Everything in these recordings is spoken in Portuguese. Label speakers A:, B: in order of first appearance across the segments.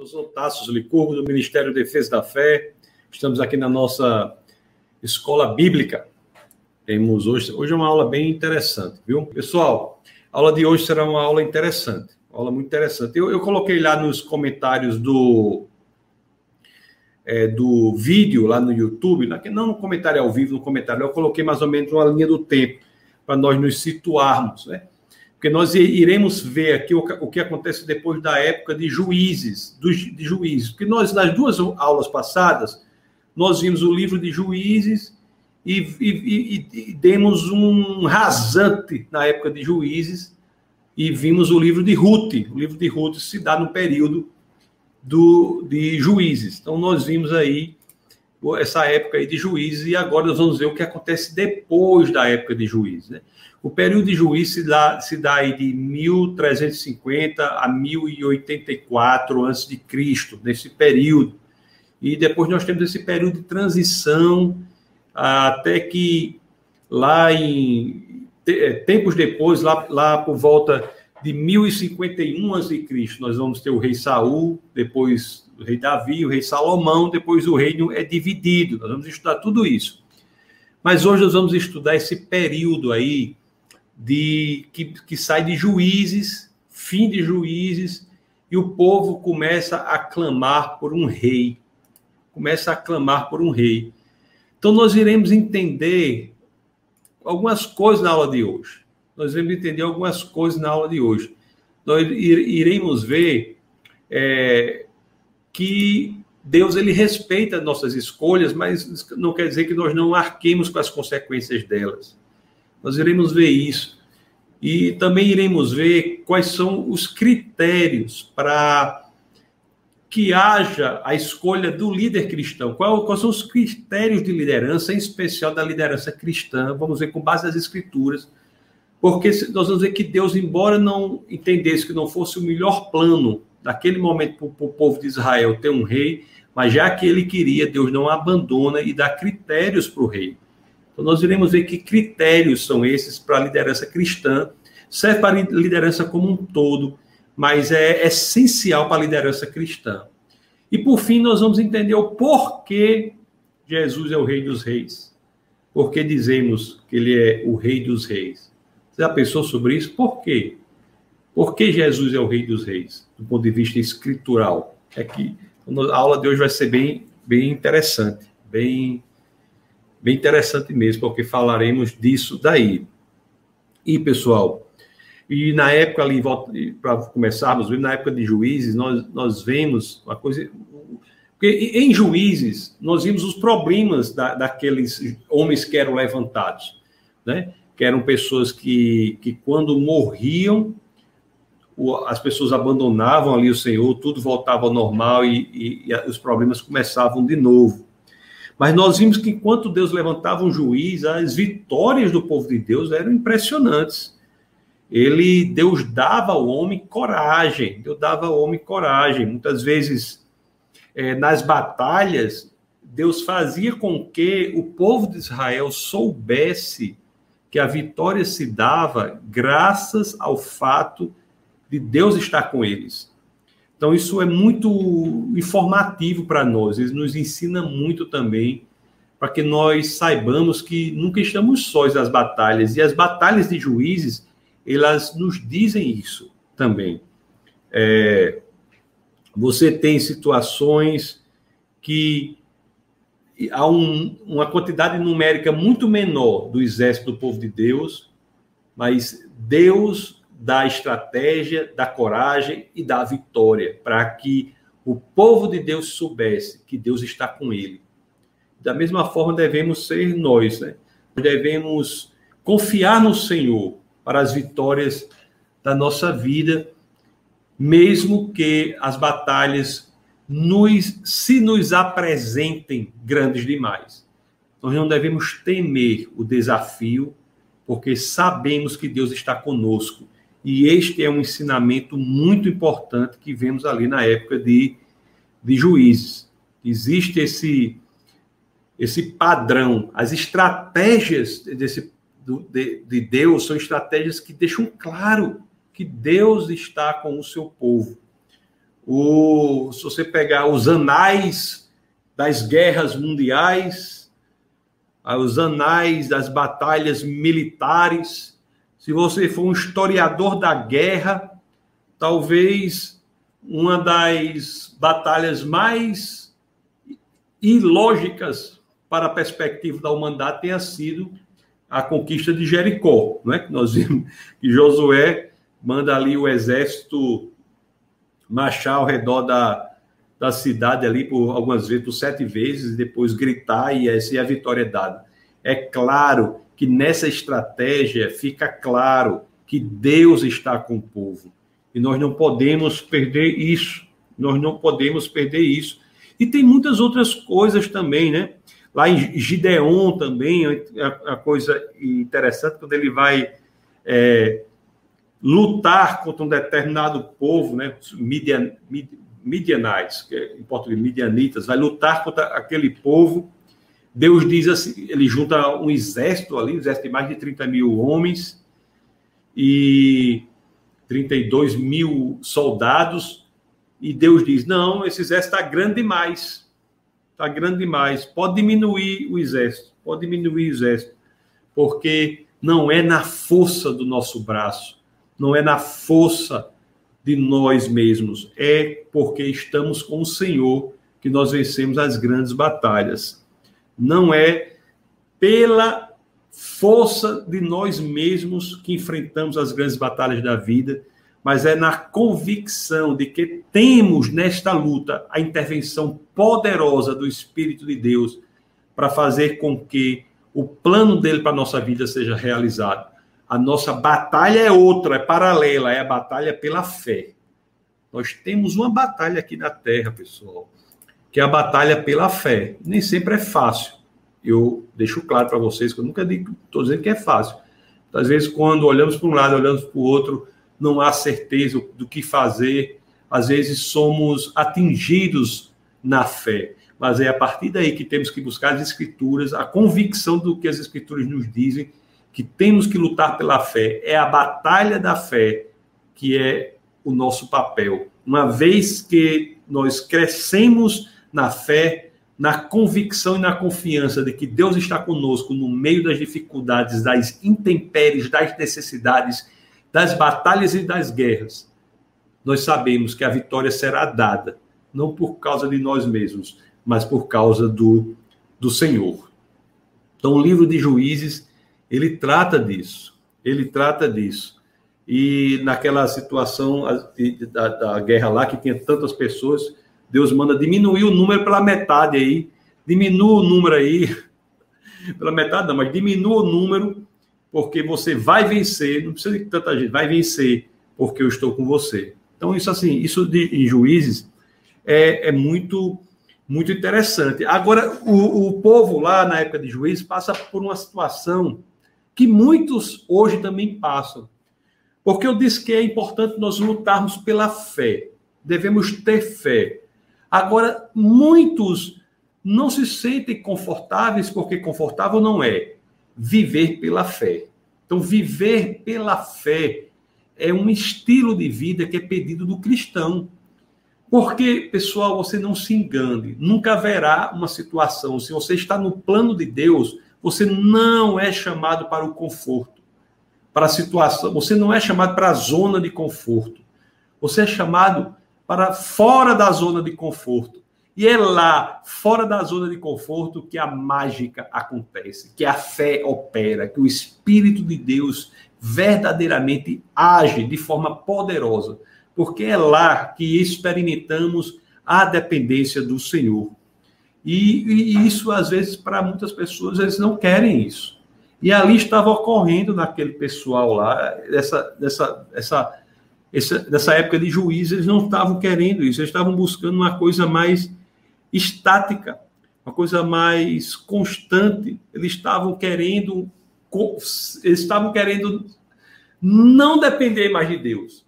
A: Eu sou Tassos Licurgo, do Ministério da Defesa da Fé. Estamos aqui na nossa escola bíblica. Temos hoje, hoje é uma aula bem interessante, viu? Pessoal, a aula de hoje será uma aula interessante, uma aula muito interessante. Eu, eu coloquei lá nos comentários do, é, do vídeo lá no YouTube, não no comentário ao vivo, no comentário, eu coloquei mais ou menos uma linha do tempo para nós nos situarmos, né? Porque nós iremos ver aqui o, que acontece depois da época de juízes, dos, de juízes, porque nós, nas duas aulas passadas, nós vimos o livro de juízes e, e, e, e demos um rasante na época de juízes e vimos o livro de Ruth. O livro de Ruth se dá no período do, de juízes. Então, nós vimos aí essa época aí de juízes e agora nós vamos ver o que acontece depois da época de juízes. Né? O período de juízo se dá, se dá aí de 1350 a 1084 a.C., nesse período. E depois nós temos esse período de transição, até que lá em é, tempos depois, lá, lá por volta de 1051 a.C., nós vamos ter o rei Saul, depois rei Davi, o rei Salomão, depois o reino é dividido. Nós vamos estudar tudo isso. Mas hoje nós vamos estudar esse período aí de que, que sai de juízes, fim de juízes, e o povo começa a clamar por um rei. Começa a clamar por um rei. Então nós iremos entender algumas coisas na aula de hoje. Nós iremos entender algumas coisas na aula de hoje. Nós iremos ver é, que Deus ele respeita nossas escolhas, mas não quer dizer que nós não arquemos com as consequências delas. Nós iremos ver isso. E também iremos ver quais são os critérios para que haja a escolha do líder cristão. quais são os critérios de liderança, em especial da liderança cristã? Vamos ver com base nas escrituras. Porque nós vamos ver que Deus, embora não entendesse que não fosse o melhor plano daquele momento para o povo de Israel ter um rei, mas já que ele queria, Deus não abandona e dá critérios para o rei. Então, nós iremos ver que critérios são esses para a liderança cristã, serve para a liderança como um todo, mas é essencial para a liderança cristã. E, por fim, nós vamos entender o porquê Jesus é o Rei dos Reis. Por que dizemos que ele é o Rei dos Reis? Você já pensou sobre isso? Por quê? Por que Jesus é o Rei dos Reis, do ponto de vista escritural? É que a aula de hoje vai ser bem, bem interessante, bem bem interessante mesmo, porque falaremos disso daí. E, pessoal, e na época ali, para começarmos, na época de juízes, nós, nós vemos uma coisa. Porque em juízes, nós vimos os problemas da, daqueles homens que eram levantados, né? que eram pessoas que, que quando morriam, as pessoas abandonavam ali o Senhor, tudo voltava ao normal e, e, e os problemas começavam de novo. Mas nós vimos que enquanto Deus levantava um juiz, as vitórias do povo de Deus eram impressionantes. Ele, Deus dava ao homem coragem, Deus dava ao homem coragem. Muitas vezes, é, nas batalhas, Deus fazia com que o povo de Israel soubesse que a vitória se dava graças ao fato de Deus estar com eles. Então, isso é muito informativo para nós, ele nos ensina muito também para que nós saibamos que nunca estamos sós nas batalhas, e as batalhas de juízes, elas nos dizem isso também. É, você tem situações que há um, uma quantidade numérica muito menor do exército do povo de Deus, mas Deus da estratégia, da coragem e da vitória, para que o povo de Deus soubesse que Deus está com ele. Da mesma forma, devemos ser nós, né? Devemos confiar no Senhor para as vitórias da nossa vida, mesmo que as batalhas nos, se nos apresentem grandes demais. Nós não devemos temer o desafio, porque sabemos que Deus está conosco e este é um ensinamento muito importante que vemos ali na época de, de juízes. Existe esse, esse padrão, as estratégias desse, de, de Deus são estratégias que deixam claro que Deus está com o seu povo. O, se você pegar os anais das guerras mundiais, os anais das batalhas militares, se você for um historiador da guerra, talvez uma das batalhas mais ilógicas para a perspectiva da humanidade tenha sido a conquista de Jericó, não é? Nós vimos que Josué manda ali o exército marchar ao redor da, da cidade ali por algumas vezes, por sete vezes, e depois gritar e assim a vitória é dada. É claro que nessa estratégia fica claro que Deus está com o povo. E nós não podemos perder isso. Nós não podemos perder isso. E tem muitas outras coisas também, né? Lá em Gideon também, a, coisa interessante, quando ele vai é, lutar contra um determinado povo, né, Midian, Midianites, que é, em português, Midianitas, vai lutar contra aquele povo. Deus diz assim: ele junta um exército ali, um exército de mais de 30 mil homens e 32 mil soldados, e Deus diz: não, esse exército está grande demais está grande demais. Pode diminuir o exército, pode diminuir o exército, porque não é na força do nosso braço, não é na força de nós mesmos, é porque estamos com o Senhor que nós vencemos as grandes batalhas. Não é pela força de nós mesmos que enfrentamos as grandes batalhas da vida, mas é na convicção de que temos nesta luta a intervenção poderosa do Espírito de Deus para fazer com que o plano dele para a nossa vida seja realizado. A nossa batalha é outra, é paralela, é a batalha pela fé. Nós temos uma batalha aqui na Terra, pessoal, que é a batalha pela fé. Nem sempre é fácil. Eu deixo claro para vocês que eu nunca estou dizendo que é fácil. Às vezes, quando olhamos para um lado, olhamos para o outro, não há certeza do que fazer, às vezes somos atingidos na fé. Mas é a partir daí que temos que buscar as escrituras, a convicção do que as escrituras nos dizem, que temos que lutar pela fé. É a batalha da fé que é o nosso papel. Uma vez que nós crescemos na fé, na convicção e na confiança de que Deus está conosco no meio das dificuldades, das intempéries, das necessidades, das batalhas e das guerras, nós sabemos que a vitória será dada, não por causa de nós mesmos, mas por causa do, do Senhor. Então, o livro de Juízes, ele trata disso, ele trata disso. E naquela situação da, da guerra lá, que tinha tantas pessoas, Deus manda diminuir o número pela metade aí, diminua o número aí, pela metade não, mas diminua o número porque você vai vencer, não precisa de tanta gente, vai vencer, porque eu estou com você. Então, isso assim, isso de, em juízes é, é muito muito interessante. Agora, o, o povo lá na época de juízes passa por uma situação que muitos hoje também passam. Porque eu disse que é importante nós lutarmos pela fé. Devemos ter fé. Agora, muitos não se sentem confortáveis, porque confortável não é viver pela fé. Então, viver pela fé é um estilo de vida que é pedido do cristão. Porque, pessoal, você não se engane, nunca haverá uma situação, se você está no plano de Deus, você não é chamado para o conforto, para a situação, você não é chamado para a zona de conforto. Você é chamado para fora da zona de conforto. E é lá, fora da zona de conforto, que a mágica acontece, que a fé opera, que o Espírito de Deus verdadeiramente age de forma poderosa, porque é lá que experimentamos a dependência do Senhor. E, e isso, às vezes, para muitas pessoas, eles não querem isso. E ali estava ocorrendo naquele pessoal lá, essa, essa, essa, essa, nessa época de juízes, eles não estavam querendo isso, eles estavam buscando uma coisa mais estática, uma coisa mais constante. Eles estavam querendo, eles estavam querendo não depender mais de Deus.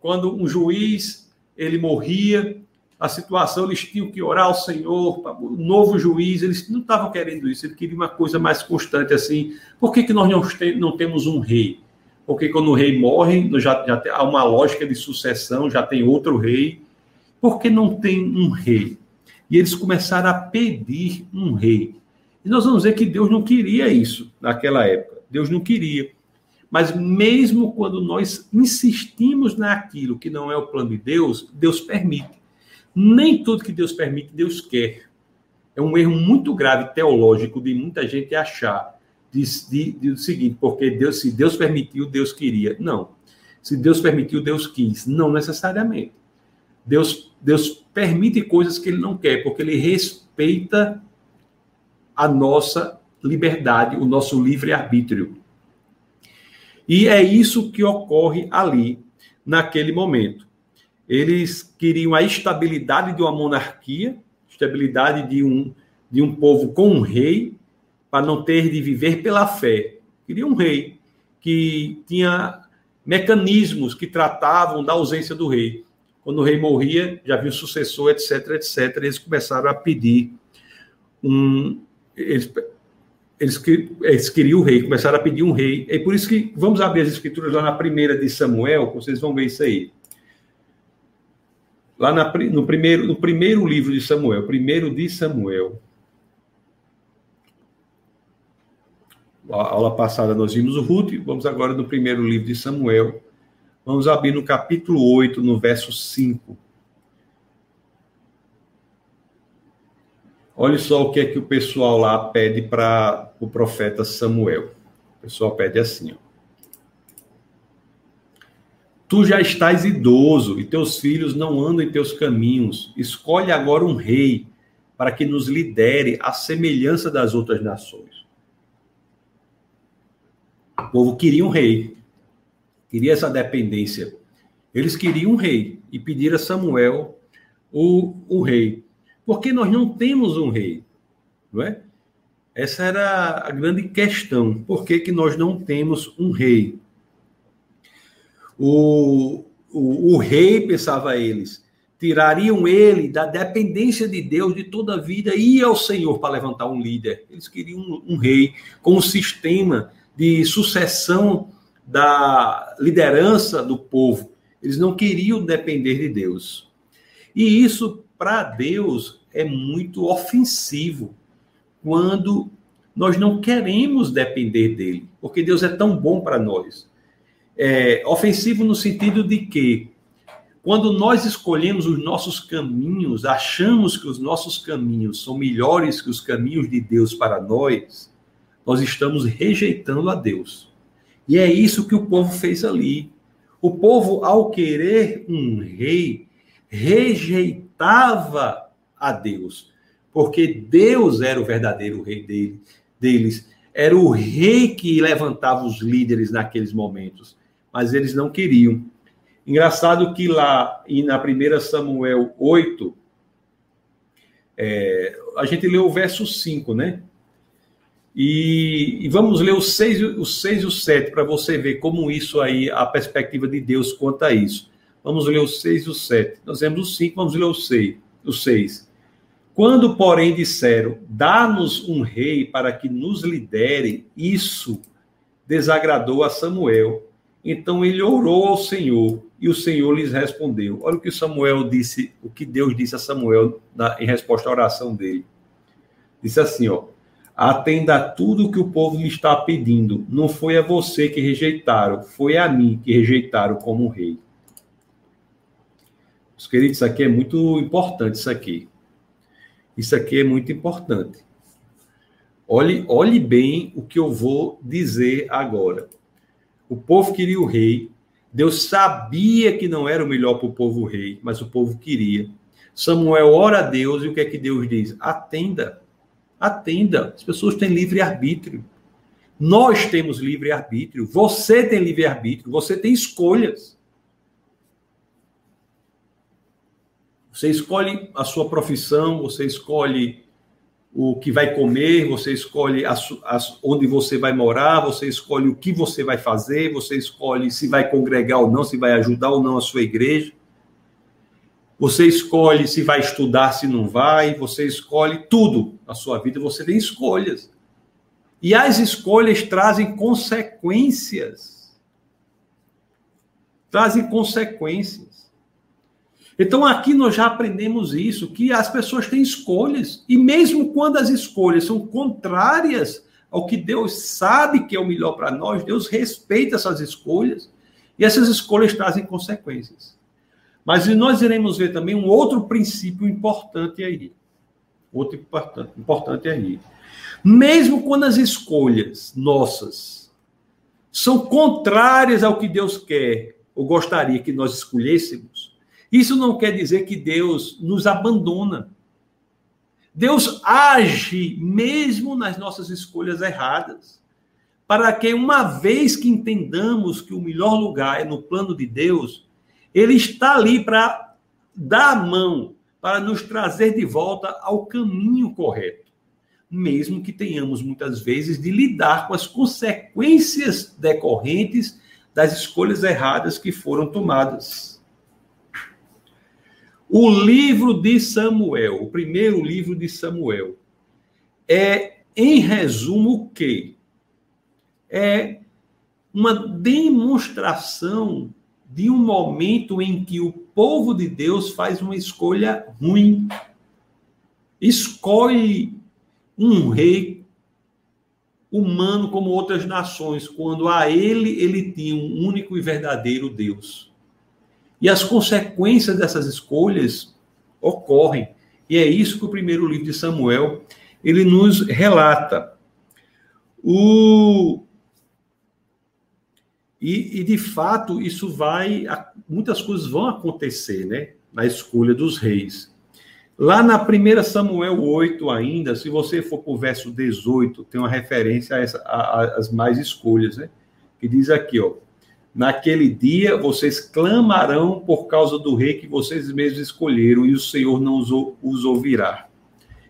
A: Quando um juiz ele morria, a situação eles tinham que orar ao Senhor, o novo juiz, eles não estavam querendo isso, eles queriam uma coisa mais constante assim. Por que, que nós não, não temos um rei? Porque quando o rei morre, já, já há uma lógica de sucessão, já tem outro rei, Por que não tem um rei? E eles começaram a pedir um rei. E nós vamos ver que Deus não queria isso naquela época. Deus não queria. Mas mesmo quando nós insistimos naquilo que não é o plano de Deus, Deus permite. Nem tudo que Deus permite, Deus quer. É um erro muito grave teológico de muita gente achar de, o seguinte, porque Deus, se Deus permitiu, Deus queria. Não. Se Deus permitiu, Deus quis. Não necessariamente. Deus, Deus permite coisas que ele não quer, porque ele respeita a nossa liberdade, o nosso livre-arbítrio. E é isso que ocorre ali, naquele momento. Eles queriam a estabilidade de uma monarquia, estabilidade de um, de um povo com um rei, para não ter de viver pela fé. Queria um rei que tinha mecanismos que tratavam da ausência do rei. Quando o rei morria, já havia um sucessor, etc, etc. Eles começaram a pedir um. Eles, eles, eles queriam o rei, começaram a pedir um rei. É por isso que vamos abrir as escrituras lá na primeira de Samuel, vocês vão ver isso aí. Lá na, no, primeiro, no primeiro livro de Samuel, primeiro de Samuel. A aula passada nós vimos o Ruth, vamos agora no primeiro livro de Samuel. Vamos abrir no capítulo 8, no verso 5. Olha só o que é que o pessoal lá pede para o profeta Samuel. O pessoal pede assim, ó. Tu já estás idoso e teus filhos não andam em teus caminhos. Escolhe agora um rei para que nos lidere à semelhança das outras nações. O povo queria um rei, queria essa dependência. Eles queriam um rei e pediram a Samuel o, o rei. Porque nós não temos um rei, não é? Essa era a grande questão. Por que, que nós não temos um rei? O, o, o rei, pensava eles, tirariam ele da dependência de Deus de toda a vida e ao Senhor para levantar um líder. Eles queriam um, um rei com um sistema de sucessão da liderança do povo. Eles não queriam depender de Deus. E isso para Deus é muito ofensivo quando nós não queremos depender dele, porque Deus é tão bom para nós. É ofensivo no sentido de que quando nós escolhemos os nossos caminhos, achamos que os nossos caminhos são melhores que os caminhos de Deus para nós, nós estamos rejeitando a Deus. E é isso que o povo fez ali. O povo, ao querer um rei, rejeitava a Deus, porque Deus era o verdadeiro rei dele, deles, era o rei que levantava os líderes naqueles momentos, mas eles não queriam. Engraçado que lá e na 1 Samuel 8, é, a gente leu o verso 5, né? E, e, vamos ler o 6, o 6 e o 7 para você ver como isso aí, a perspectiva de Deus quanto a isso. Vamos ler o 6 e o 7. Nós vemos o 5, vamos ler o 6. O 6. Quando, porém, disseram, dá-nos um rei para que nos lidere, isso desagradou a Samuel. Então ele orou ao Senhor e o Senhor lhes respondeu. Olha o que Samuel disse, o que Deus disse a Samuel na, em resposta à oração dele. Disse assim, ó: Atenda a tudo que o povo lhe está pedindo. Não foi a você que rejeitaram, foi a mim que rejeitaram como rei. Os queridos, isso aqui é muito importante, isso aqui. Isso aqui é muito importante. Olhe, olhe bem o que eu vou dizer agora. O povo queria o rei. Deus sabia que não era o melhor para o povo o rei, mas o povo queria. Samuel ora a Deus e o que é que Deus diz? Atenda. Atenda. As pessoas têm livre arbítrio. Nós temos livre arbítrio. Você tem livre arbítrio. Você tem escolhas. Você escolhe a sua profissão, você escolhe o que vai comer, você escolhe onde você vai morar, você escolhe o que você vai fazer, você escolhe se vai congregar ou não, se vai ajudar ou não a sua igreja. Você escolhe se vai estudar, se não vai, você escolhe tudo na sua vida, você tem escolhas. E as escolhas trazem consequências. Trazem consequências. Então aqui nós já aprendemos isso, que as pessoas têm escolhas, e mesmo quando as escolhas são contrárias ao que Deus sabe que é o melhor para nós, Deus respeita essas escolhas, e essas escolhas trazem consequências. Mas nós iremos ver também um outro princípio importante aí. Outro importante, importante aí. Mesmo quando as escolhas nossas são contrárias ao que Deus quer ou gostaria que nós escolhêssemos, isso não quer dizer que Deus nos abandona. Deus age mesmo nas nossas escolhas erradas, para que uma vez que entendamos que o melhor lugar é no plano de Deus, ele está ali para dar a mão, para nos trazer de volta ao caminho correto, mesmo que tenhamos muitas vezes de lidar com as consequências decorrentes das escolhas erradas que foram tomadas. O livro de Samuel, o primeiro livro de Samuel, é, em resumo, o quê? É uma demonstração de um momento em que o povo de Deus faz uma escolha ruim. Escolhe um rei humano como outras nações, quando a ele ele tinha um único e verdadeiro Deus. E as consequências dessas escolhas ocorrem. E é isso que o primeiro livro de Samuel ele nos relata. O... E, e, de fato isso vai, muitas coisas vão acontecer, né, na escolha dos reis. Lá na 1 Samuel 8 ainda, se você for para o verso 18, tem uma referência a, a, a, mais escolhas, né? Que diz aqui, ó, Naquele dia vocês clamarão por causa do rei que vocês mesmos escolheram, e o Senhor não os, os ouvirá.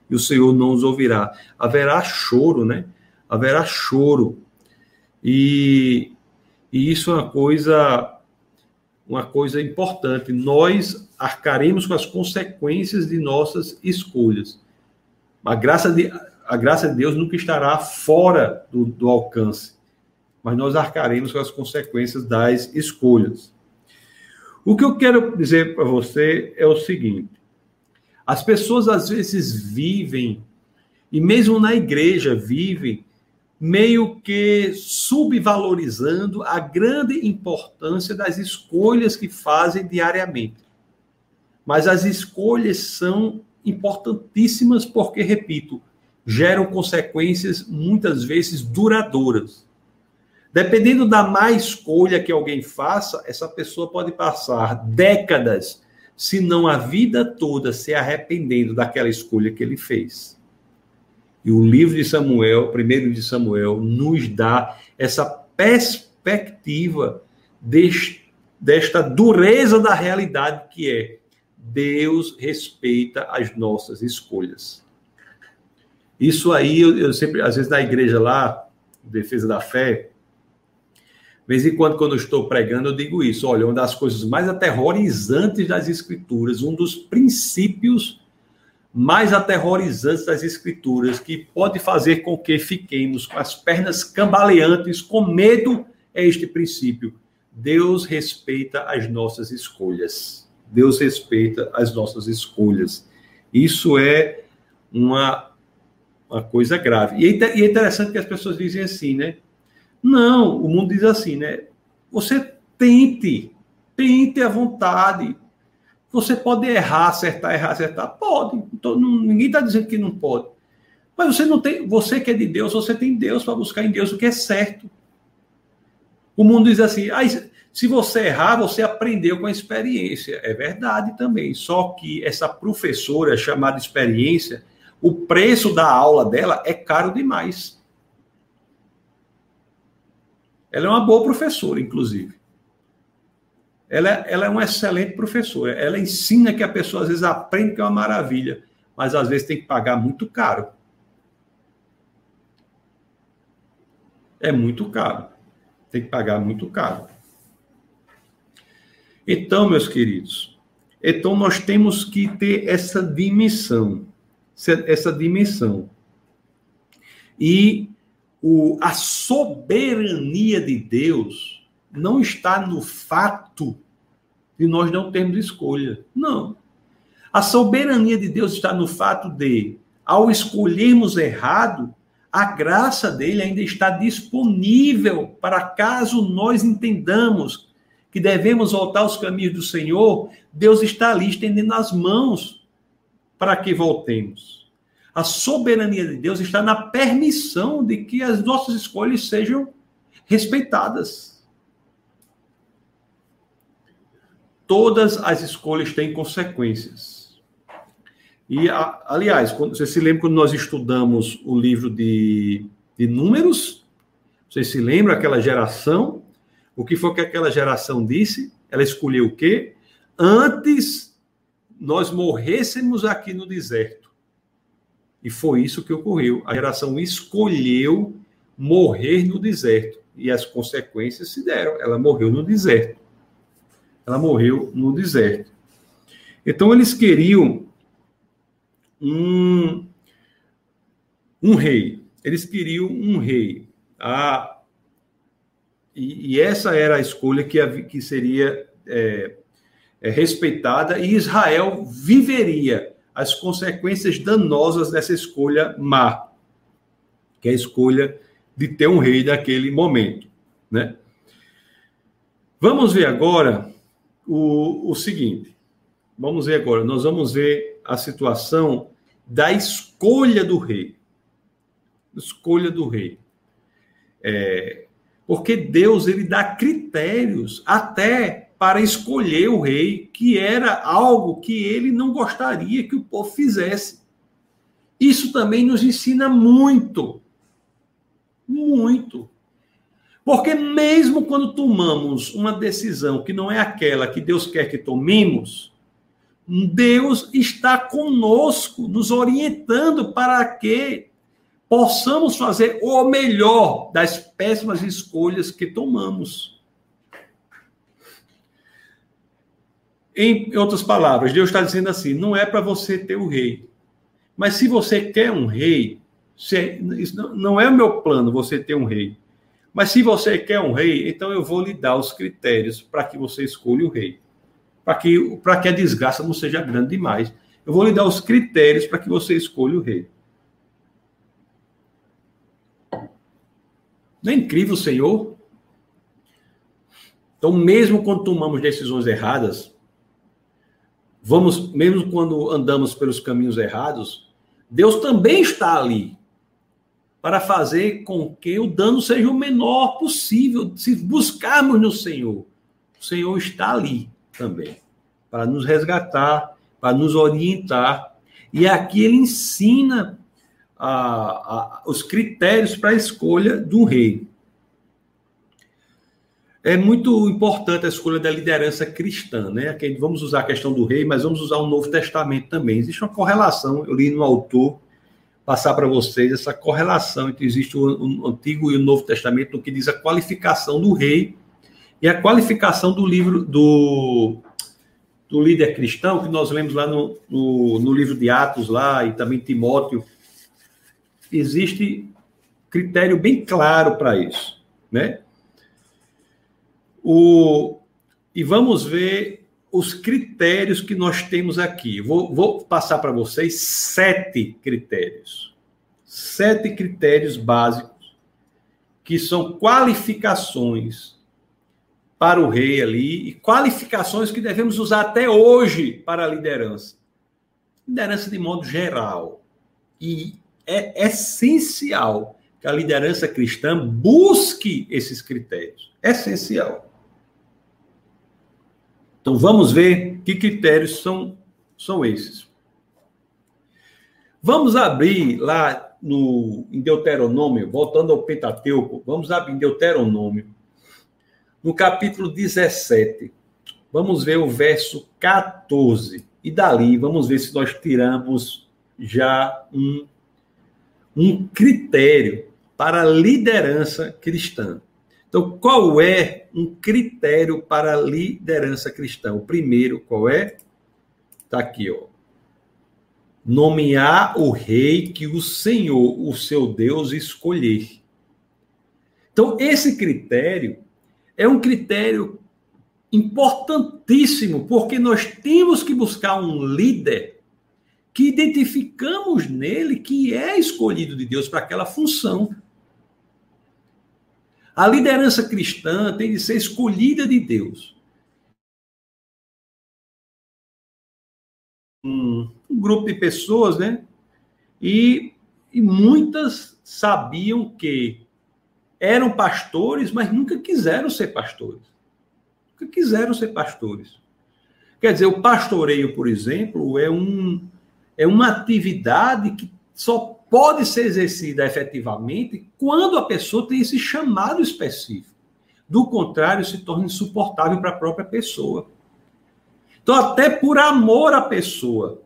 A: E o Senhor não os ouvirá. Haverá choro, né? Haverá choro. E, e isso é uma coisa, uma coisa importante. Nós arcaremos com as consequências de nossas escolhas. A graça de, a graça de Deus nunca estará fora do, do alcance mas nós arcaremos com as consequências das escolhas. O que eu quero dizer para você é o seguinte: as pessoas às vezes vivem, e mesmo na igreja vivem, meio que subvalorizando a grande importância das escolhas que fazem diariamente. Mas as escolhas são importantíssimas porque, repito, geram consequências muitas vezes duradouras. Dependendo da má escolha que alguém faça, essa pessoa pode passar décadas, se não a vida toda, se arrependendo daquela escolha que ele fez. E o livro de Samuel, primeiro de Samuel, nos dá essa perspectiva deste, desta dureza da realidade que é Deus respeita as nossas escolhas. Isso aí, eu, eu sempre, às vezes na igreja lá, defesa da fé, de vez em quando, quando eu estou pregando, eu digo isso. Olha, uma das coisas mais aterrorizantes das Escrituras, um dos princípios mais aterrorizantes das Escrituras, que pode fazer com que fiquemos com as pernas cambaleantes, com medo, é este princípio. Deus respeita as nossas escolhas. Deus respeita as nossas escolhas. Isso é uma, uma coisa grave. E é, é interessante que as pessoas dizem assim, né? Não, o mundo diz assim, né? Você tente, tente à vontade. Você pode errar, acertar, errar, acertar. Pode. Então, ninguém está dizendo que não pode. Mas você não tem, você que é de Deus, você tem Deus para buscar em Deus o que é certo. O mundo diz assim: ah, se você errar, você aprendeu com a experiência. É verdade também. Só que essa professora chamada experiência, o preço da aula dela é caro demais. Ela é uma boa professora, inclusive. Ela, é, ela é uma excelente professora. Ela ensina que a pessoa às vezes aprende que é uma maravilha, mas às vezes tem que pagar muito caro. É muito caro. Tem que pagar muito caro. Então, meus queridos, então nós temos que ter essa dimensão, essa dimensão. E o, a soberania de Deus não está no fato de nós não termos escolha. Não. A soberania de Deus está no fato de, ao escolhermos errado, a graça dele ainda está disponível para caso nós entendamos que devemos voltar aos caminhos do Senhor, Deus está ali estendendo as mãos para que voltemos. A soberania de Deus está na permissão de que as nossas escolhas sejam respeitadas. Todas as escolhas têm consequências. E, aliás, quando, você se lembra quando nós estudamos o livro de, de Números? Você se lembra aquela geração? O que foi que aquela geração disse? Ela escolheu o quê? Antes nós morrêssemos aqui no deserto. E foi isso que ocorreu. A geração escolheu morrer no deserto. E as consequências se deram. Ela morreu no deserto. Ela morreu no deserto. Então eles queriam um, um rei. Eles queriam um rei. A, e, e essa era a escolha que, que seria é, é, respeitada, e Israel viveria as consequências danosas dessa escolha má, que é a escolha de ter um rei naquele momento. Né? Vamos ver agora o, o seguinte. Vamos ver agora, nós vamos ver a situação da escolha do rei. Escolha do rei. É, porque Deus ele dá critérios até para escolher o rei, que era algo que ele não gostaria que o povo fizesse. Isso também nos ensina muito. Muito. Porque mesmo quando tomamos uma decisão que não é aquela que Deus quer que tomemos, Deus está conosco, nos orientando para que possamos fazer o melhor das péssimas escolhas que tomamos. Em outras palavras, Deus está dizendo assim: não é para você ter o rei. Mas se você quer um rei, não é o meu plano você ter um rei. Mas se você quer um rei, então eu vou lhe dar os critérios para que você escolha o rei. Para que, para que a desgraça não seja grande demais. Eu vou lhe dar os critérios para que você escolha o rei. Não é incrível, Senhor? Então, mesmo quando tomamos decisões erradas, vamos, mesmo quando andamos pelos caminhos errados, Deus também está ali para fazer com que o dano seja o menor possível. Se buscarmos no Senhor, o Senhor está ali também, para nos resgatar, para nos orientar. E aqui ele ensina a, a, os critérios para a escolha do rei. É muito importante a escolha da liderança cristã, né? Aqui vamos usar a questão do rei, mas vamos usar o Novo Testamento também. Existe uma correlação, eu li no autor passar para vocês essa correlação entre existe o, Antigo e o Novo Testamento no que diz a qualificação do rei e a qualificação do livro do, do líder cristão, que nós lemos lá no, no, no livro de Atos, lá, e também Timóteo. Existe critério bem claro para isso, né? O, e vamos ver os critérios que nós temos aqui. Vou, vou passar para vocês sete critérios. Sete critérios básicos, que são qualificações para o rei ali, e qualificações que devemos usar até hoje para a liderança. Liderança de modo geral. E é essencial que a liderança cristã busque esses critérios. Essencial. Então vamos ver que critérios são, são esses. Vamos abrir lá no, em Deuteronômio, voltando ao Pentateuco, vamos abrir em Deuteronômio, no capítulo 17. Vamos ver o verso 14. E dali, vamos ver se nós tiramos já um, um critério para a liderança cristã. Então, qual é um critério para a liderança cristã? O primeiro, qual é? Está aqui, ó. Nomear o rei que o Senhor, o seu Deus, escolher. Então, esse critério é um critério importantíssimo, porque nós temos que buscar um líder que identificamos nele que é escolhido de Deus para aquela função. A liderança cristã tem de ser escolhida de Deus. Um, grupo de pessoas, né? E, e muitas sabiam que eram pastores, mas nunca quiseram ser pastores. Nunca quiseram ser pastores. Quer dizer, o pastoreio, por exemplo, é, um, é uma atividade que só pode ser exercida efetivamente quando a pessoa tem esse chamado específico. Do contrário, se torna insuportável para a própria pessoa. Então, até por amor à pessoa,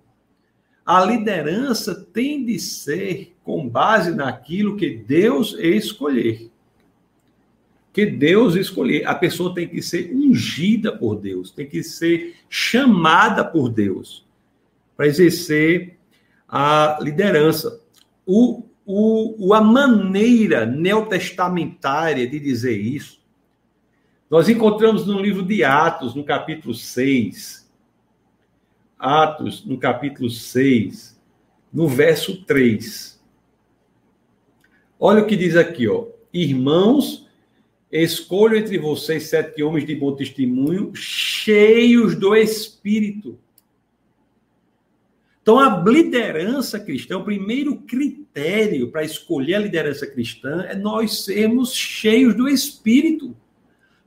A: a liderança tem de ser com base naquilo que Deus escolher que Deus escolher. A pessoa tem que ser ungida por Deus, tem que ser chamada por Deus para exercer a liderança. O, o, a maneira neotestamentária de dizer isso, nós encontramos no livro de Atos, no capítulo 6. Atos, no capítulo 6, no verso 3. Olha o que diz aqui, ó. Irmãos, Escolho entre vocês sete homens de bom testemunho, cheios do Espírito. Então, a liderança cristã, o primeiro critério para escolher a liderança cristã é nós sermos cheios do Espírito,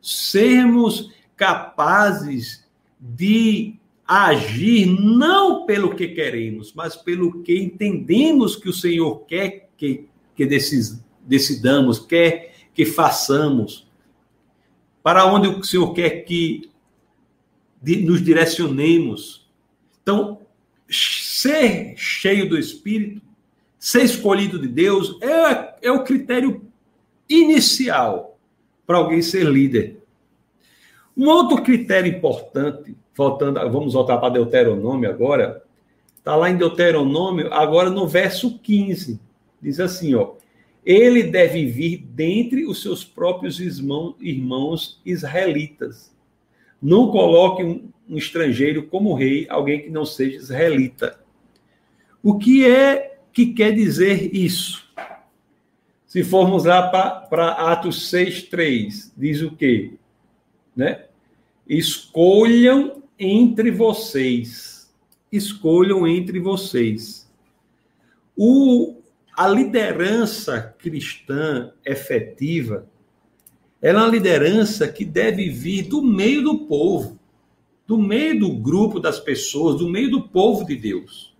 A: sermos capazes de agir não pelo que queremos, mas pelo que entendemos que o Senhor quer que, que decidamos, quer que façamos, para onde o Senhor quer que nos direcionemos. Então, ser cheio do Espírito, ser escolhido de Deus, é, é o critério inicial para alguém ser líder. Um outro critério importante, voltando, vamos voltar para Deuteronômio agora, está lá em Deuteronômio, agora no verso 15, diz assim, ó, ele deve vir dentre os seus próprios irmãos, irmãos israelitas. Não coloque um, um estrangeiro como rei, alguém que não seja israelita. O que é que quer dizer isso? Se formos lá para Atos 6,3, diz o quê? Né? Escolham entre vocês. Escolham entre vocês. O, a liderança cristã efetiva ela é uma liderança que deve vir do meio do povo, do meio do grupo das pessoas, do meio do povo de Deus.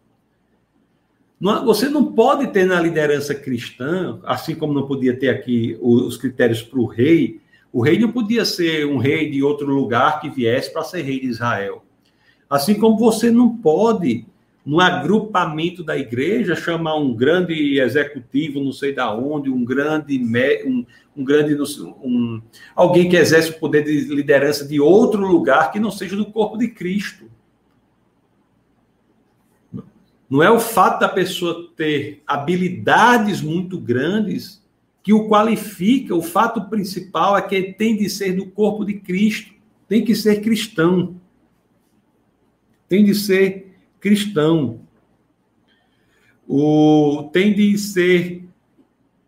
A: Você não pode ter na liderança cristã, assim como não podia ter aqui os critérios para o rei, o rei não podia ser um rei de outro lugar que viesse para ser rei de Israel. Assim como você não pode no agrupamento da igreja, chamar um grande executivo, não sei da onde, um grande, um, um grande um, alguém que exerce o poder de liderança de outro lugar que não seja do corpo de Cristo. Não é o fato da pessoa ter habilidades muito grandes que o qualifica, o fato principal é que ele tem de ser do corpo de Cristo, tem que ser cristão. Tem de ser cristão. O, tem de ser,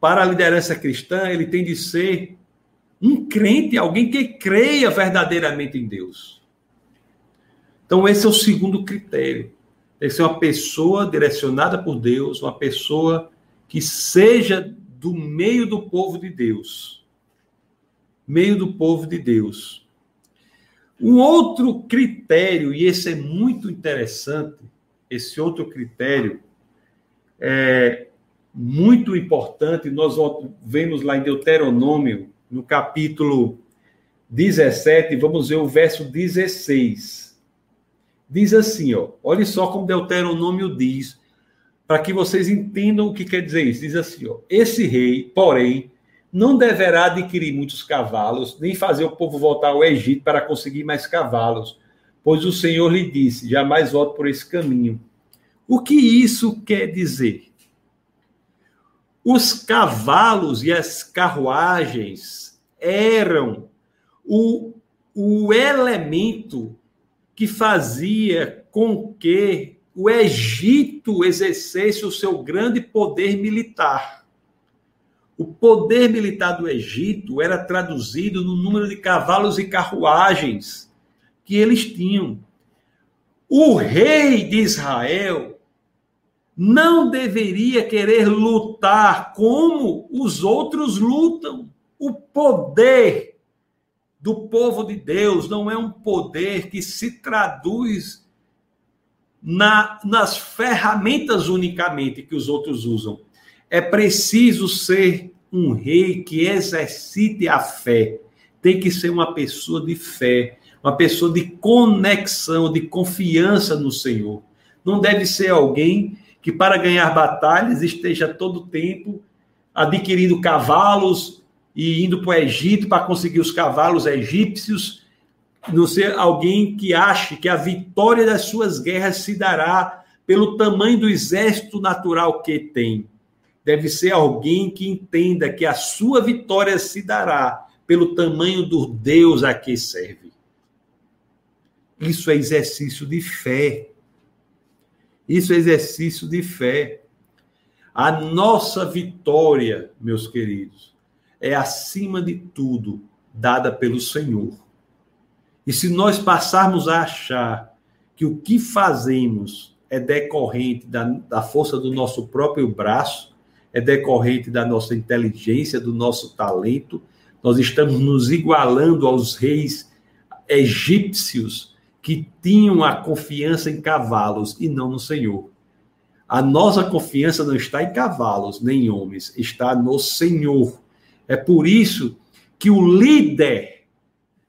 A: para a liderança cristã, ele tem de ser um crente, alguém que creia verdadeiramente em Deus. Então, esse é o segundo critério. Tem que ser uma pessoa direcionada por Deus, uma pessoa que seja do meio do povo de Deus. Meio do povo de Deus. Um outro critério, e esse é muito interessante, esse outro critério é muito importante, nós vemos lá em Deuteronômio, no capítulo 17, vamos ver o verso 16. Diz assim, ó, olha só como Deuteronômio diz, para que vocês entendam o que quer dizer isso. Diz assim, ó, esse rei, porém, não deverá adquirir muitos cavalos, nem fazer o povo voltar ao Egito para conseguir mais cavalos, pois o Senhor lhe disse: jamais volte por esse caminho. O que isso quer dizer? Os cavalos e as carruagens eram o, o elemento que fazia com que o Egito exercesse o seu grande poder militar. O poder militar do Egito era traduzido no número de cavalos e carruagens que eles tinham. O rei de Israel não deveria querer lutar como os outros lutam. O poder do povo de Deus não é um poder que se traduz na, nas ferramentas unicamente que os outros usam. É preciso ser um rei que exercite a fé. Tem que ser uma pessoa de fé, uma pessoa de conexão, de confiança no Senhor. Não deve ser alguém que, para ganhar batalhas, esteja todo o tempo adquirindo cavalos e indo para o Egito para conseguir os cavalos egípcios. Não ser alguém que ache que a vitória das suas guerras se dará pelo tamanho do exército natural que tem. Deve ser alguém que entenda que a sua vitória se dará pelo tamanho do Deus a que serve. Isso é exercício de fé. Isso é exercício de fé. A nossa vitória, meus queridos, é acima de tudo dada pelo Senhor. E se nós passarmos a achar que o que fazemos é decorrente da, da força do nosso próprio braço, é decorrente da nossa inteligência, do nosso talento, nós estamos nos igualando aos reis egípcios que tinham a confiança em cavalos e não no Senhor. A nossa confiança não está em cavalos nem em homens, está no Senhor. É por isso que o líder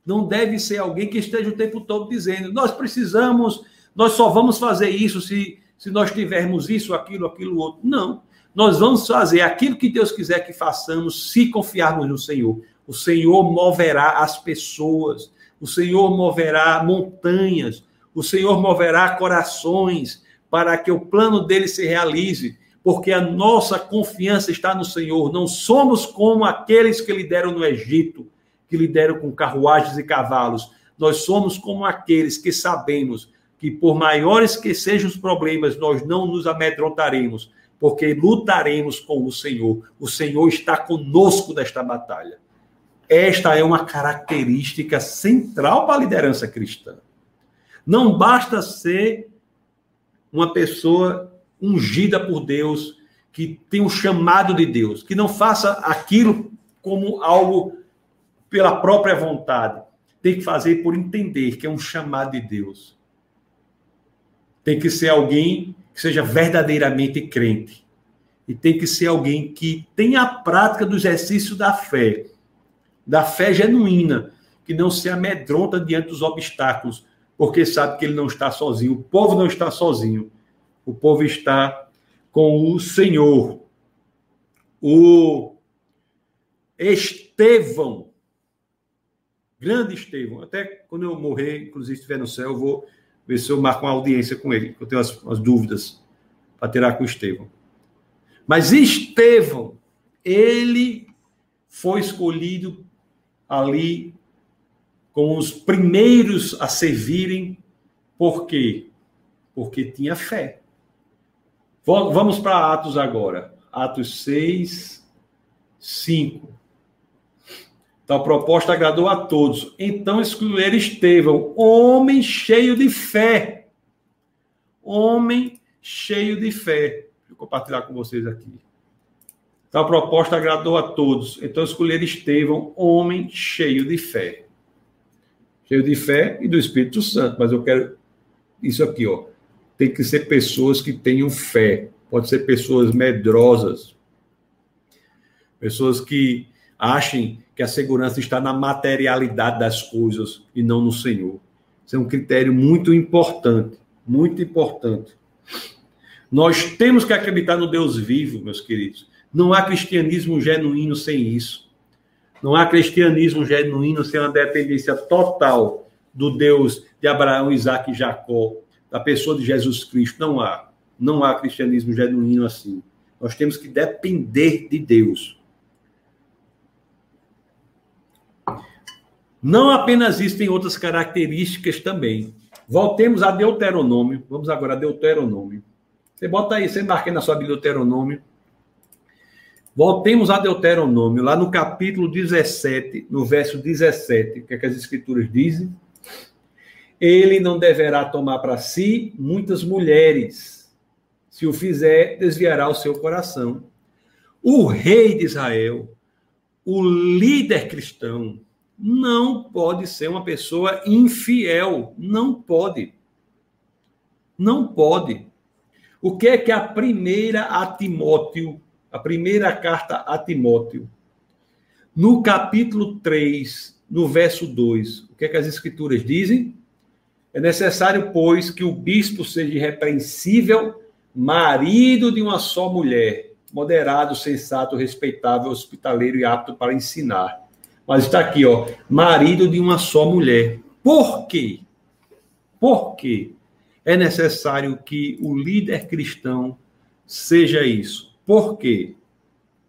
A: não deve ser alguém que esteja o tempo todo dizendo: nós precisamos, nós só vamos fazer isso se, se nós tivermos isso, aquilo, aquilo outro. Não. Nós vamos fazer aquilo que Deus quiser que façamos se confiarmos no Senhor. O Senhor moverá as pessoas. O Senhor moverá montanhas, o Senhor moverá corações para que o plano dele se realize, porque a nossa confiança está no Senhor. Não somos como aqueles que lideram no Egito, que lideram com carruagens e cavalos. Nós somos como aqueles que sabemos que, por maiores que sejam os problemas, nós não nos amedrontaremos, porque lutaremos com o Senhor. O Senhor está conosco nesta batalha. Esta é uma característica central para a liderança cristã. Não basta ser uma pessoa ungida por Deus, que tem um chamado de Deus, que não faça aquilo como algo pela própria vontade. Tem que fazer por entender que é um chamado de Deus. Tem que ser alguém que seja verdadeiramente crente. E tem que ser alguém que tenha a prática do exercício da fé da fé genuína, que não se amedronta diante dos obstáculos, porque sabe que ele não está sozinho. O povo não está sozinho. O povo está com o Senhor. O Estevão, grande Estevão, até quando eu morrer, inclusive estiver no céu, eu vou ver se eu marco uma audiência com ele, eu tenho as, as dúvidas para tirar com o Estevão. Mas Estevão, ele foi escolhido ali com os primeiros a servirem. Por quê? Porque tinha fé. Vamos para Atos agora. Atos 6, 5. Então a proposta agradou a todos. Então escolheram Estevão, homem cheio de fé. Homem cheio de fé. Eu compartilhar com vocês aqui. Então a proposta agradou a todos. Então escolheram Estevão, homem cheio de fé. Cheio de fé e do Espírito Santo. Mas eu quero isso aqui, ó. Tem que ser pessoas que tenham fé. Pode ser pessoas medrosas. Pessoas que achem que a segurança está na materialidade das coisas e não no Senhor. Isso é um critério muito importante, muito importante. Nós temos que acreditar no Deus vivo, meus queridos. Não há cristianismo genuíno sem isso. Não há cristianismo genuíno sem uma dependência total do Deus de Abraão, Isaac e Jacó, da pessoa de Jesus Cristo. Não há. Não há cristianismo genuíno assim. Nós temos que depender de Deus. Não apenas isso, tem outras características também. Voltemos a Deuteronômio. Vamos agora a Deuteronômio. Você bota aí, você aí na sua Deuteronômio. Voltemos a Deuteronômio, lá no capítulo 17, no verso 17, o que, é que as escrituras dizem? Ele não deverá tomar para si muitas mulheres. Se o fizer, desviará o seu coração. O rei de Israel, o líder cristão, não pode ser uma pessoa infiel. Não pode. Não pode. O que é que a primeira a Timóteo a primeira carta a Timóteo, no capítulo 3, no verso 2, o que é que as escrituras dizem? É necessário, pois, que o bispo seja irrepreensível, marido de uma só mulher, moderado, sensato, respeitável, hospitaleiro e apto para ensinar. Mas está aqui, ó, marido de uma só mulher. Por quê? Por quê? É necessário que o líder cristão seja isso. Por quê?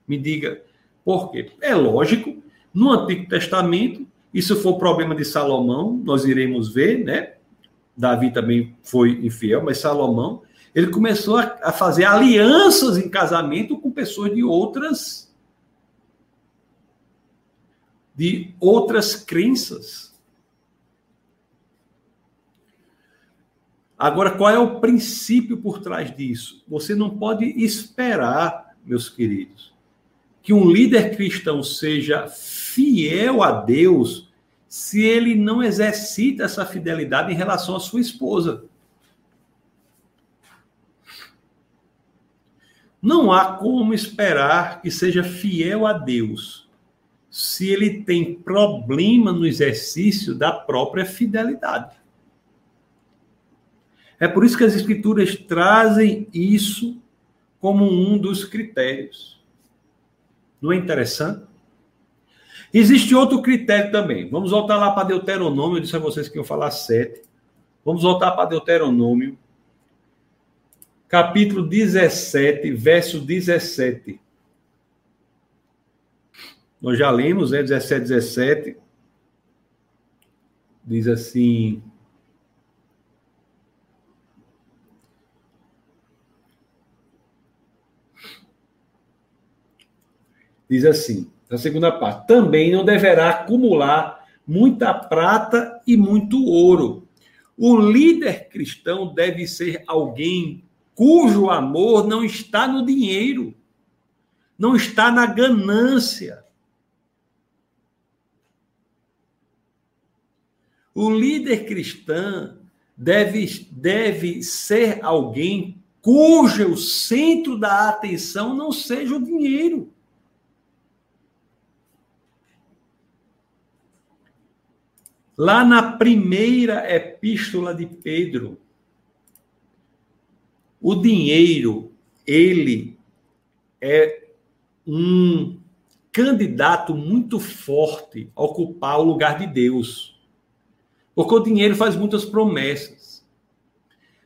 A: Me diga por quê. É lógico, no Antigo Testamento, isso foi problema de Salomão, nós iremos ver, né? Davi também foi infiel, mas Salomão, ele começou a, fazer alianças em casamento com pessoas de outras de outras crenças. Agora, qual é o princípio por trás disso? Você não pode esperar, meus queridos, que um líder cristão seja fiel a Deus se ele não exercita essa fidelidade em relação à sua esposa. Não há como esperar que seja fiel a Deus se ele tem problema no exercício da própria fidelidade. É por isso que as escrituras trazem isso como um dos critérios. Não é interessante? Existe outro critério também. Vamos voltar lá para Deuteronômio. Eu disse a vocês que eu falar sete. Vamos voltar para Deuteronômio, capítulo 17, verso 17. Nós já lemos, né? 17, 17. Diz assim: Diz assim, na segunda parte: também não deverá acumular muita prata e muito ouro. O líder cristão deve ser alguém cujo amor não está no dinheiro, não está na ganância. O líder cristão deve, deve ser alguém cujo centro da atenção não seja o dinheiro. Lá na primeira epístola de Pedro, o dinheiro, ele é um candidato muito forte a ocupar o lugar de Deus. Porque o dinheiro faz muitas promessas.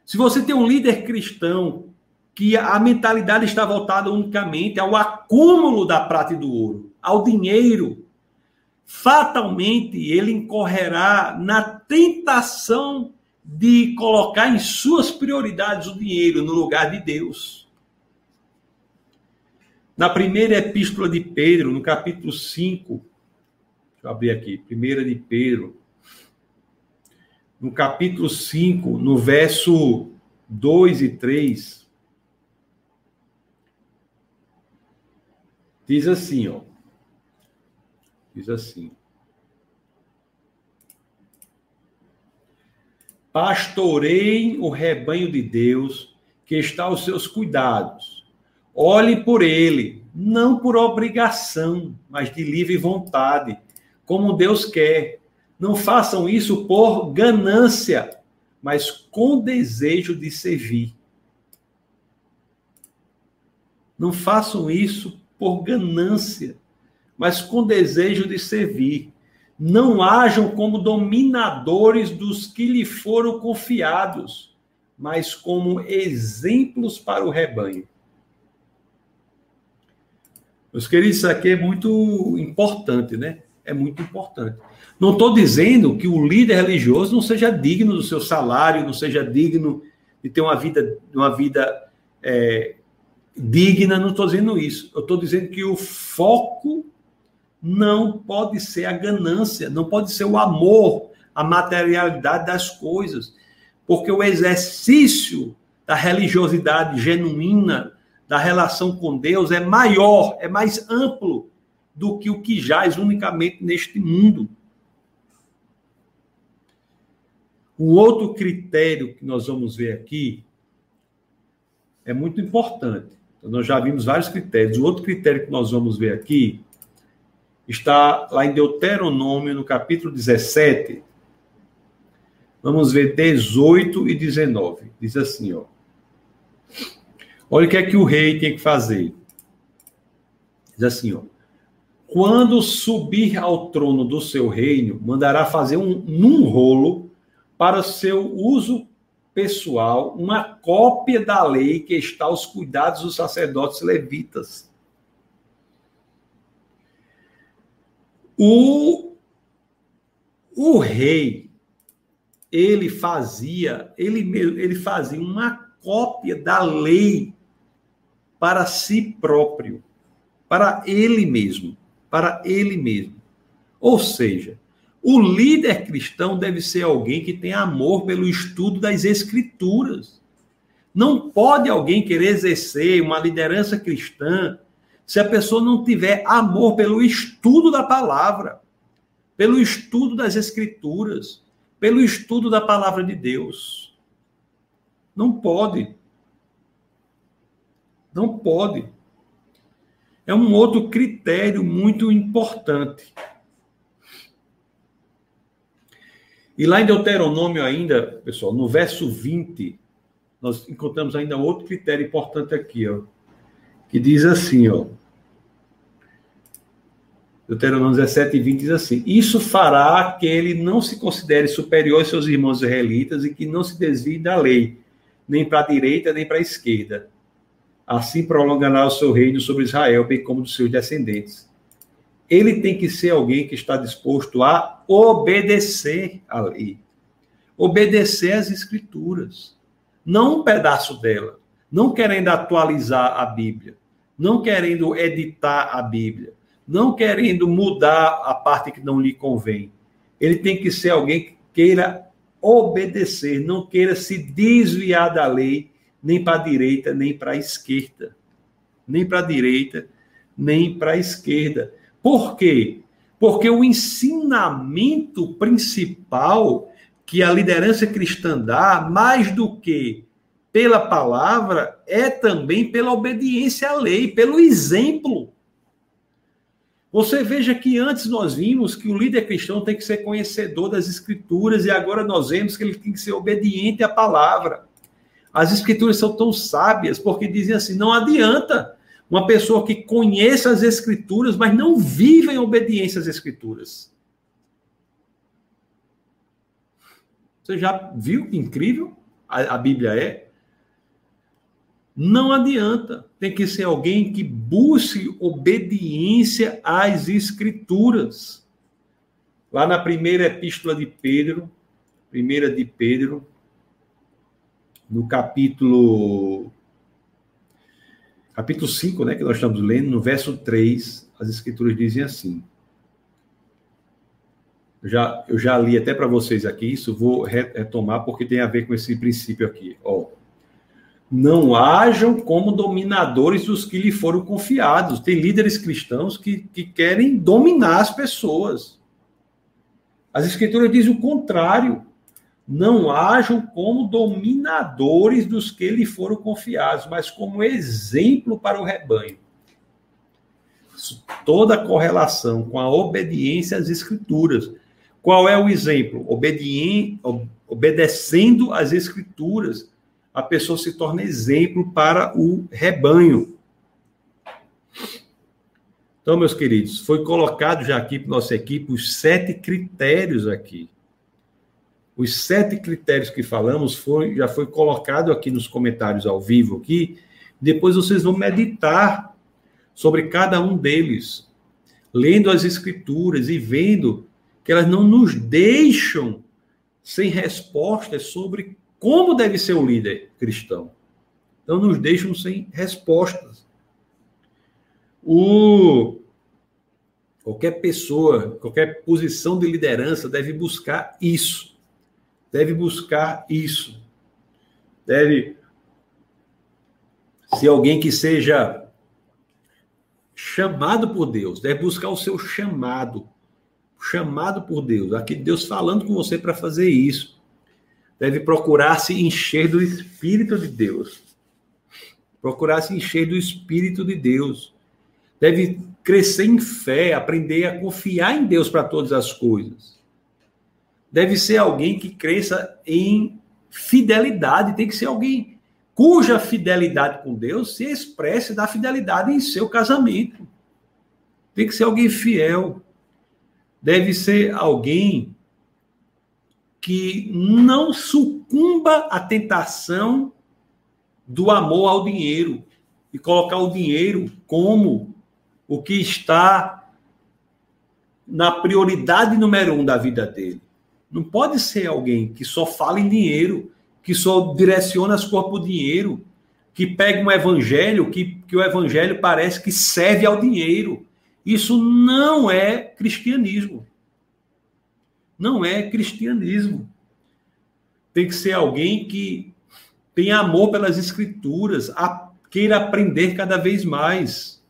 A: Se você tem um líder cristão que a mentalidade está voltada unicamente ao acúmulo da prata e do ouro, ao dinheiro, fatalmente ele incorrerá na tentação de colocar em suas prioridades o dinheiro no lugar de Deus. Na primeira epístola de Pedro, no capítulo 5, deixa eu abrir aqui, primeira de Pedro, no capítulo 5, no verso 2 e 3, diz assim, ó. Diz assim: Pastorei o rebanho de Deus que está aos seus cuidados. Olhe por ele, não por obrigação, mas de livre vontade, como Deus quer. Não façam isso por ganância, mas com desejo de servir. Não façam isso por ganância, mas com desejo de servir. Não hajam como dominadores dos que lhe foram confiados, mas como exemplos para o rebanho. Meus queridos, isso aqui é muito importante, né? É muito importante. Não estou dizendo que o líder religioso não seja digno do seu salário, não seja digno de ter uma vida, uma vida é, digna, não estou dizendo isso. Eu estou dizendo que o foco não pode ser a ganância, não pode ser o amor, a materialidade das coisas, porque o exercício da religiosidade genuína, da relação com Deus, é maior, é mais amplo do que o que jaz unicamente neste mundo. O outro critério que nós vamos ver aqui é muito importante. Então, nós já vimos vários critérios. O outro critério que nós vamos ver aqui está lá em Deuteronômio, no capítulo 17. Vamos ver 18 e 19. Diz assim, ó. Olha o que é que o rei tem que fazer. Diz assim, ó. Quando subir ao trono do seu reino, mandará fazer um, num rolo para seu uso pessoal uma cópia da lei que está aos cuidados dos sacerdotes levitas. O, o rei, ele fazia, ele, ele fazia uma cópia da lei para si próprio, para ele mesmo, para ele mesmo. Ou seja, o líder cristão deve ser alguém que tem amor pelo estudo das escrituras. Não pode alguém querer exercer uma liderança cristã se a pessoa não tiver amor pelo estudo da palavra, pelo estudo das escrituras, pelo estudo da palavra de Deus. Não pode. Não pode. É um outro critério muito importante. E lá em Deuteronômio ainda, pessoal, no verso 20, nós encontramos ainda outro critério importante aqui, ó, que diz assim, ó. Deuteronômio 17 e 20 diz assim: Isso fará que ele não se considere superior aos seus irmãos israelitas e que não se desvie da lei, nem para a direita nem para a esquerda. Assim prolongará o seu reino sobre Israel, bem como dos seus descendentes ele tem que ser alguém que está disposto a obedecer à lei, obedecer às escrituras, não um pedaço dela, não querendo atualizar a Bíblia, não querendo editar a Bíblia, não querendo mudar a parte que não lhe convém. Ele tem que ser alguém que queira obedecer, não queira se desviar da lei, nem para a direita, nem para a esquerda. Nem para a direita, nem para a esquerda. Por quê? Porque o ensinamento principal que a liderança cristã dá, mais do que pela palavra, é também pela obediência à lei, pelo exemplo. Você veja que antes nós vimos que o líder cristão tem que ser conhecedor das escrituras e agora nós vemos que ele tem que ser obediente à palavra. As escrituras são tão sábias porque dizem assim: não adianta uma pessoa que conhece as Escrituras, mas não vive em obediência às Escrituras. Você já viu que incrível a, a Bíblia é? Não adianta. Tem que ser alguém que busque obediência às Escrituras. Lá na primeira epístola de Pedro, primeira de Pedro, no capítulo capítulo 5, né, que nós estamos lendo, no verso 3, as escrituras dizem assim. Eu já, eu já li até para vocês aqui, isso vou retomar porque tem a ver com esse princípio aqui. Ó, não hajam como dominadores dos que lhe foram confiados. Tem líderes cristãos que, que querem dominar as pessoas. As escrituras dizem o contrário não hajam como dominadores dos que lhe foram confiados, mas como exemplo para o rebanho. Toda a correlação com a obediência às escrituras. Qual é o exemplo? Obedien... Obedecendo às escrituras, a pessoa se torna exemplo para o rebanho. Então, meus queridos, foi colocado já aqui para nossa equipe os sete critérios aqui os sete critérios que falamos foi, já foi colocado aqui nos comentários ao vivo aqui. Depois vocês vão meditar sobre cada um deles. lendo as escrituras e vendo que elas não nos deixam sem respostas sobre como deve ser o líder cristão. Não nos deixam sem respostas. O qualquer pessoa, qualquer posição de liderança deve buscar isso. Deve buscar isso. Deve ser alguém que seja chamado por Deus, deve buscar o seu chamado, chamado por Deus, aqui Deus falando com você para fazer isso. Deve procurar se encher do Espírito de Deus. Procurar se encher do Espírito de Deus. Deve crescer em fé, aprender a confiar em Deus para todas as coisas. Deve ser alguém que cresça em fidelidade, tem que ser alguém cuja fidelidade com Deus se expresse da fidelidade em seu casamento. Tem que ser alguém fiel. Deve ser alguém que não sucumba à tentação do amor ao dinheiro e colocar o dinheiro como o que está na prioridade número um da vida dele. Não pode ser alguém que só fala em dinheiro que só direciona as coisas por dinheiro, que pega um evangelho, que, que o evangelho parece que serve ao dinheiro. Isso não é cristianismo. Não é cristianismo. Tem que ser alguém que tem amor pelas escrituras, a, queira aprender cada vez mais.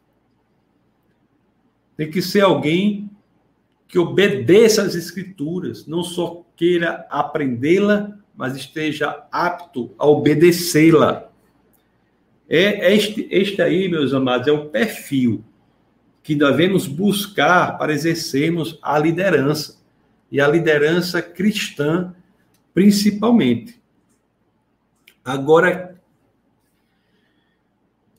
A: Tem que ser alguém que obedeça às escrituras, não só queira aprendê-la, mas esteja apto a obedecê-la. É este, este aí, meus amados, é o perfil que devemos buscar para exercermos a liderança, e a liderança cristã, principalmente. Agora,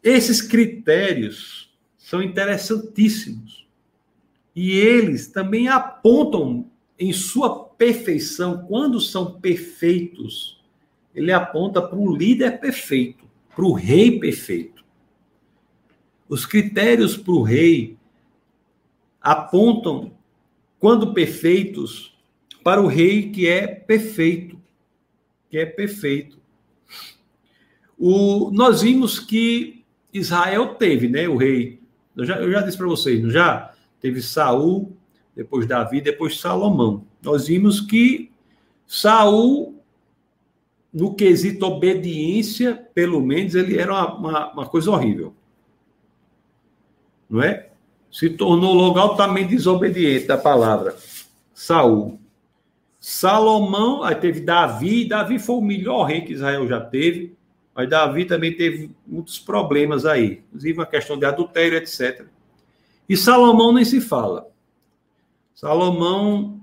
A: esses critérios são interessantíssimos, e eles também apontam em sua perfeição, quando são perfeitos, ele aponta para o líder perfeito, para o rei perfeito. Os critérios para o rei apontam, quando perfeitos, para o rei que é perfeito, que é perfeito. O, nós vimos que Israel teve, né, o rei. Eu já, eu já disse para vocês, não já teve Saul, depois Davi, depois Salomão. Nós vimos que Saul, no quesito obediência, pelo menos, ele era uma, uma, uma coisa horrível. Não é? Se tornou logo altamente desobediente da palavra. Saul. Salomão, aí teve Davi, Davi foi o melhor rei que Israel já teve, mas Davi também teve muitos problemas aí, inclusive a questão de adultério, etc. E Salomão nem se fala. Salomão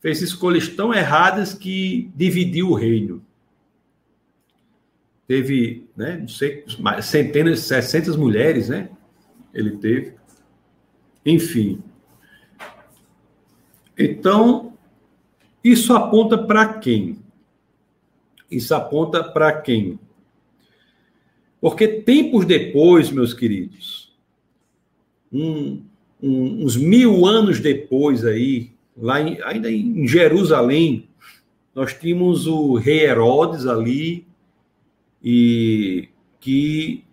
A: fez escolhas tão erradas que dividiu o reino. Teve, né, não sei, centenas, 600 mulheres, né? Ele teve. Enfim. Então, isso aponta para quem? Isso aponta para quem? Porque tempos depois, meus queridos, um, um, uns mil anos depois aí, lá em, ainda em Jerusalém, nós tínhamos o rei Herodes ali, e que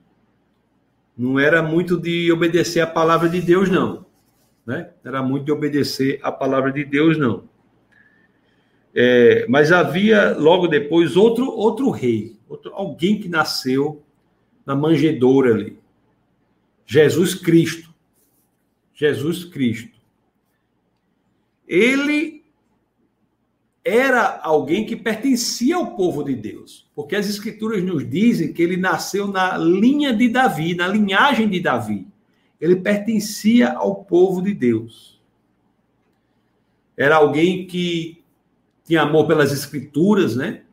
A: não era muito de obedecer a palavra de Deus, não. Né? Era muito de obedecer a palavra de Deus, não. É, mas havia logo depois outro outro rei, outro, alguém que nasceu na manjedoura ali. Jesus Cristo. Jesus Cristo. Ele era alguém que pertencia ao povo de Deus, porque as escrituras nos dizem que ele nasceu na linha de Davi, na linhagem de Davi. Ele pertencia ao povo de Deus. Era alguém que tinha amor pelas escrituras, né?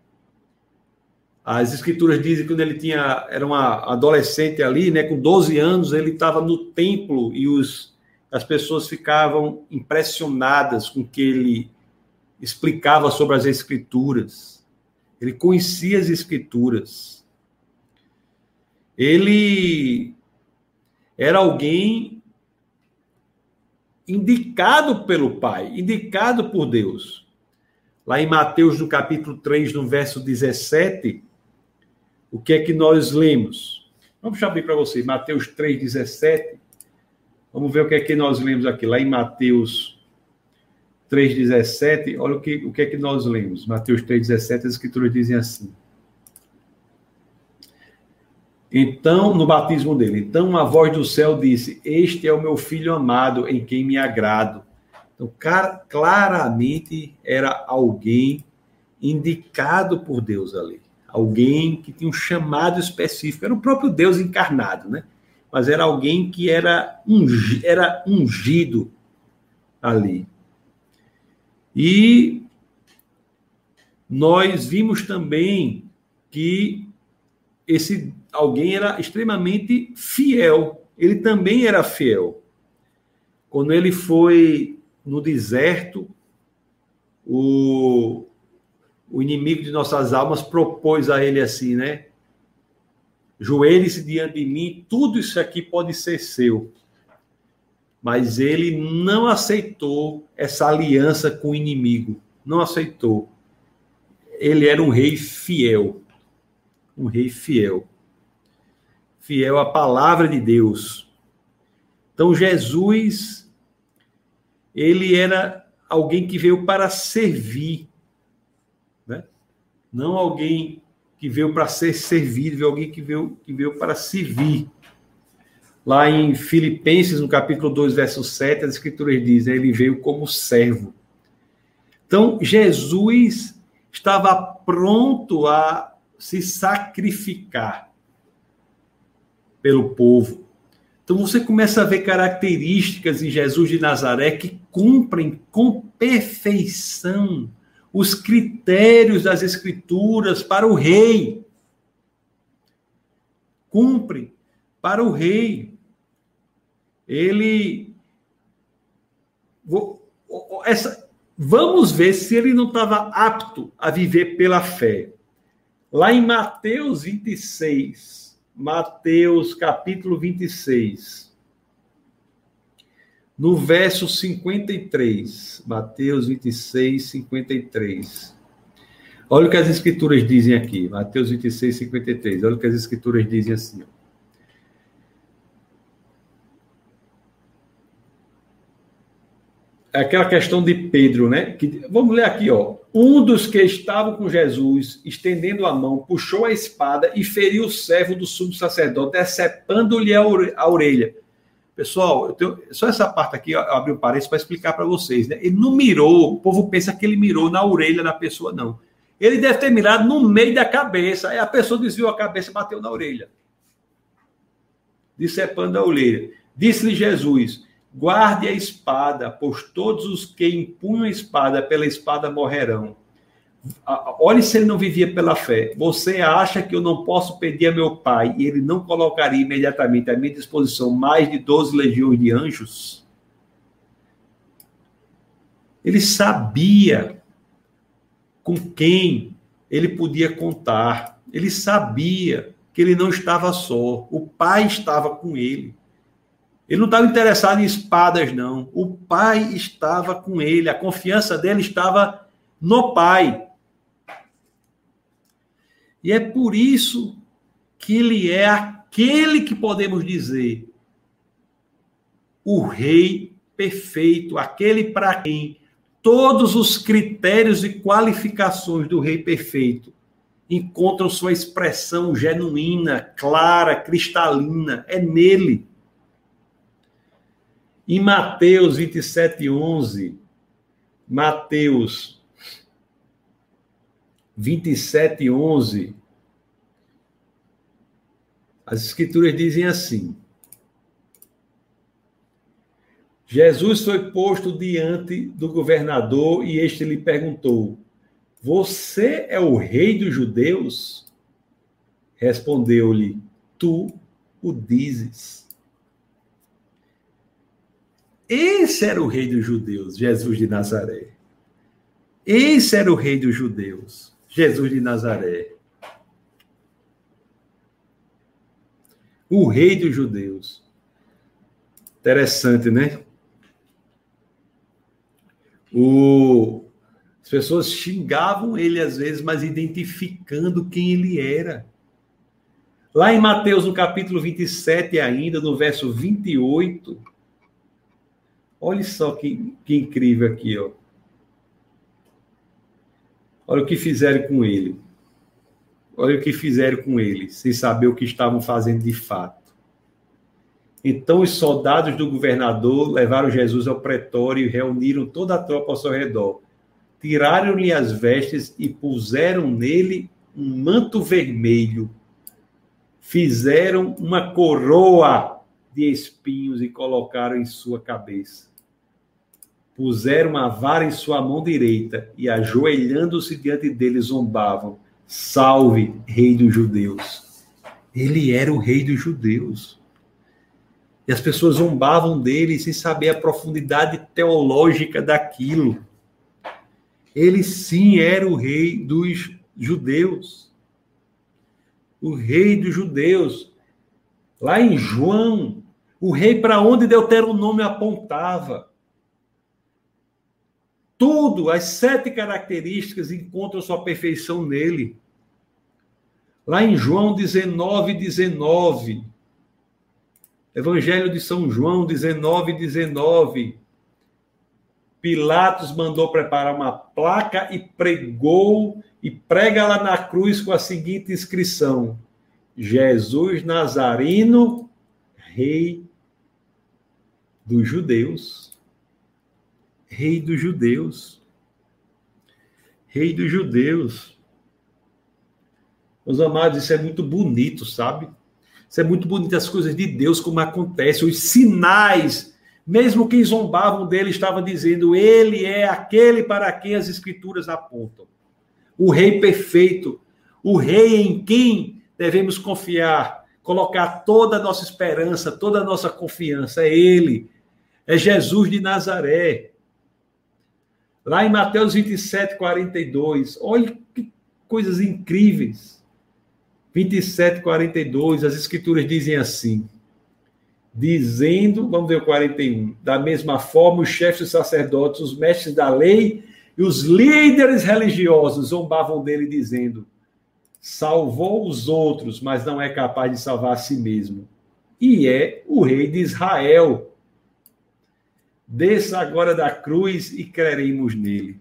A: As escrituras dizem que quando ele tinha era uma adolescente ali, né, com 12 anos, ele estava no templo e os as pessoas ficavam impressionadas com o que ele explicava sobre as Escrituras. Ele conhecia as Escrituras. Ele era alguém indicado pelo Pai, indicado por Deus. Lá em Mateus, no capítulo 3, no verso 17, o que é que nós lemos? Vamos abrir para você, Mateus 3, 17. Vamos ver o que é que nós lemos aqui, lá em Mateus 3,17. Olha o que, o que é que nós lemos. Mateus 3,17, as escrituras dizem assim. Então, no batismo dele, então a voz do céu disse: Este é o meu filho amado, em quem me agrado. Então, claramente era alguém indicado por Deus ali. Alguém que tinha um chamado específico. Era o próprio Deus encarnado, né? Mas era alguém que era, ungi, era ungido ali. E nós vimos também que esse alguém era extremamente fiel. Ele também era fiel. Quando ele foi no deserto, o, o inimigo de nossas almas propôs a ele assim, né? Joelhe-se diante de mim, tudo isso aqui pode ser seu. Mas ele não aceitou essa aliança com o inimigo. Não aceitou. Ele era um rei fiel. Um rei fiel fiel à palavra de Deus. Então Jesus ele era alguém que veio para servir, né? Não alguém que veio para ser servido, alguém que veio, que veio para servir. Lá em Filipenses, no capítulo 2, verso 7, as escrituras dizem, ele veio como servo. Então, Jesus estava pronto a se sacrificar pelo povo. Então você começa a ver características em Jesus de Nazaré que cumprem com perfeição os critérios das Escrituras para o rei. Cumpre para o rei. Ele. Essa, vamos ver se ele não estava apto a viver pela fé. Lá em Mateus 26, Mateus capítulo 26. No verso 53. Mateus 26, 53. Olha o que as escrituras dizem aqui. Mateus 26, 53. Olha o que as escrituras dizem assim. É aquela questão de Pedro, né? Que, vamos ler aqui, ó. Um dos que estavam com Jesus, estendendo a mão, puxou a espada e feriu o servo do sumo sacerdote, decepando-lhe a orelha. Pessoal, tenho, só essa parte aqui, eu abri um parênteses para explicar para vocês, né? Ele não mirou, o povo pensa que ele mirou na orelha da pessoa, não. Ele deve ter mirado no meio da cabeça, aí a pessoa desviou a cabeça e bateu na orelha. Decepando a orelha. Disse-lhe Jesus: Guarde a espada, pois todos os que empunham a espada pela espada morrerão. Olhe se ele não vivia pela fé. Você acha que eu não posso pedir a meu pai e ele não colocaria imediatamente à minha disposição mais de 12 legiões de anjos? Ele sabia com quem ele podia contar. Ele sabia que ele não estava só. O pai estava com ele. Ele não estava interessado em espadas, não. O pai estava com ele, a confiança dele estava no pai. E é por isso que ele é aquele que podemos dizer o rei perfeito, aquele para quem todos os critérios e qualificações do rei perfeito encontram sua expressão genuína, clara, cristalina. É nele. Em Mateus 27, 11, Mateus 27, 11, as escrituras dizem assim: Jesus foi posto diante do governador e este lhe perguntou: Você é o rei dos judeus? Respondeu-lhe: Tu o dizes. Esse era o rei dos judeus, Jesus de Nazaré. Esse era o rei dos judeus, Jesus de Nazaré. O rei dos judeus. Interessante, né? O, as pessoas xingavam ele às vezes, mas identificando quem ele era. Lá em Mateus, no capítulo 27, ainda, no verso 28, olha só que, que incrível aqui, ó. Olha o que fizeram com ele. Olha o que fizeram com ele, sem saber o que estavam fazendo de fato. Então os soldados do governador levaram Jesus ao pretório e reuniram toda a tropa ao seu redor. Tiraram-lhe as vestes e puseram nele um manto vermelho. Fizeram uma coroa de espinhos e colocaram em sua cabeça. Puseram uma vara em sua mão direita e, ajoelhando-se diante dele, zombavam: Salve, Rei dos Judeus. Ele era o Rei dos Judeus. E as pessoas zombavam dele sem saber a profundidade teológica daquilo. Ele sim era o rei dos judeus. O rei dos judeus. Lá em João, o rei para onde Deuteronômio apontava. Tudo, as sete características encontram sua perfeição nele. Lá em João 19, 19, Evangelho de São João 19, 19. Pilatos mandou preparar uma placa e pregou e prega lá na cruz com a seguinte inscrição: Jesus Nazareno, Rei dos Judeus. Rei dos Judeus. Rei dos Judeus. Meus amados, isso é muito bonito, sabe? Isso é muito bonito, as coisas de Deus, como acontece, os sinais. Mesmo quem zombavam dele estava dizendo, ele é aquele para quem as escrituras apontam. O rei perfeito, o rei em quem devemos confiar, colocar toda a nossa esperança, toda a nossa confiança. É ele, é Jesus de Nazaré. Lá em Mateus 27, 42, olha que coisas incríveis. 27, 42, as escrituras dizem assim: dizendo, vamos ver o 41, da mesma forma, os chefes dos sacerdotes, os mestres da lei e os líderes religiosos zombavam dele, dizendo: salvou os outros, mas não é capaz de salvar a si mesmo. E é o rei de Israel. Desça agora da cruz e creremos nele.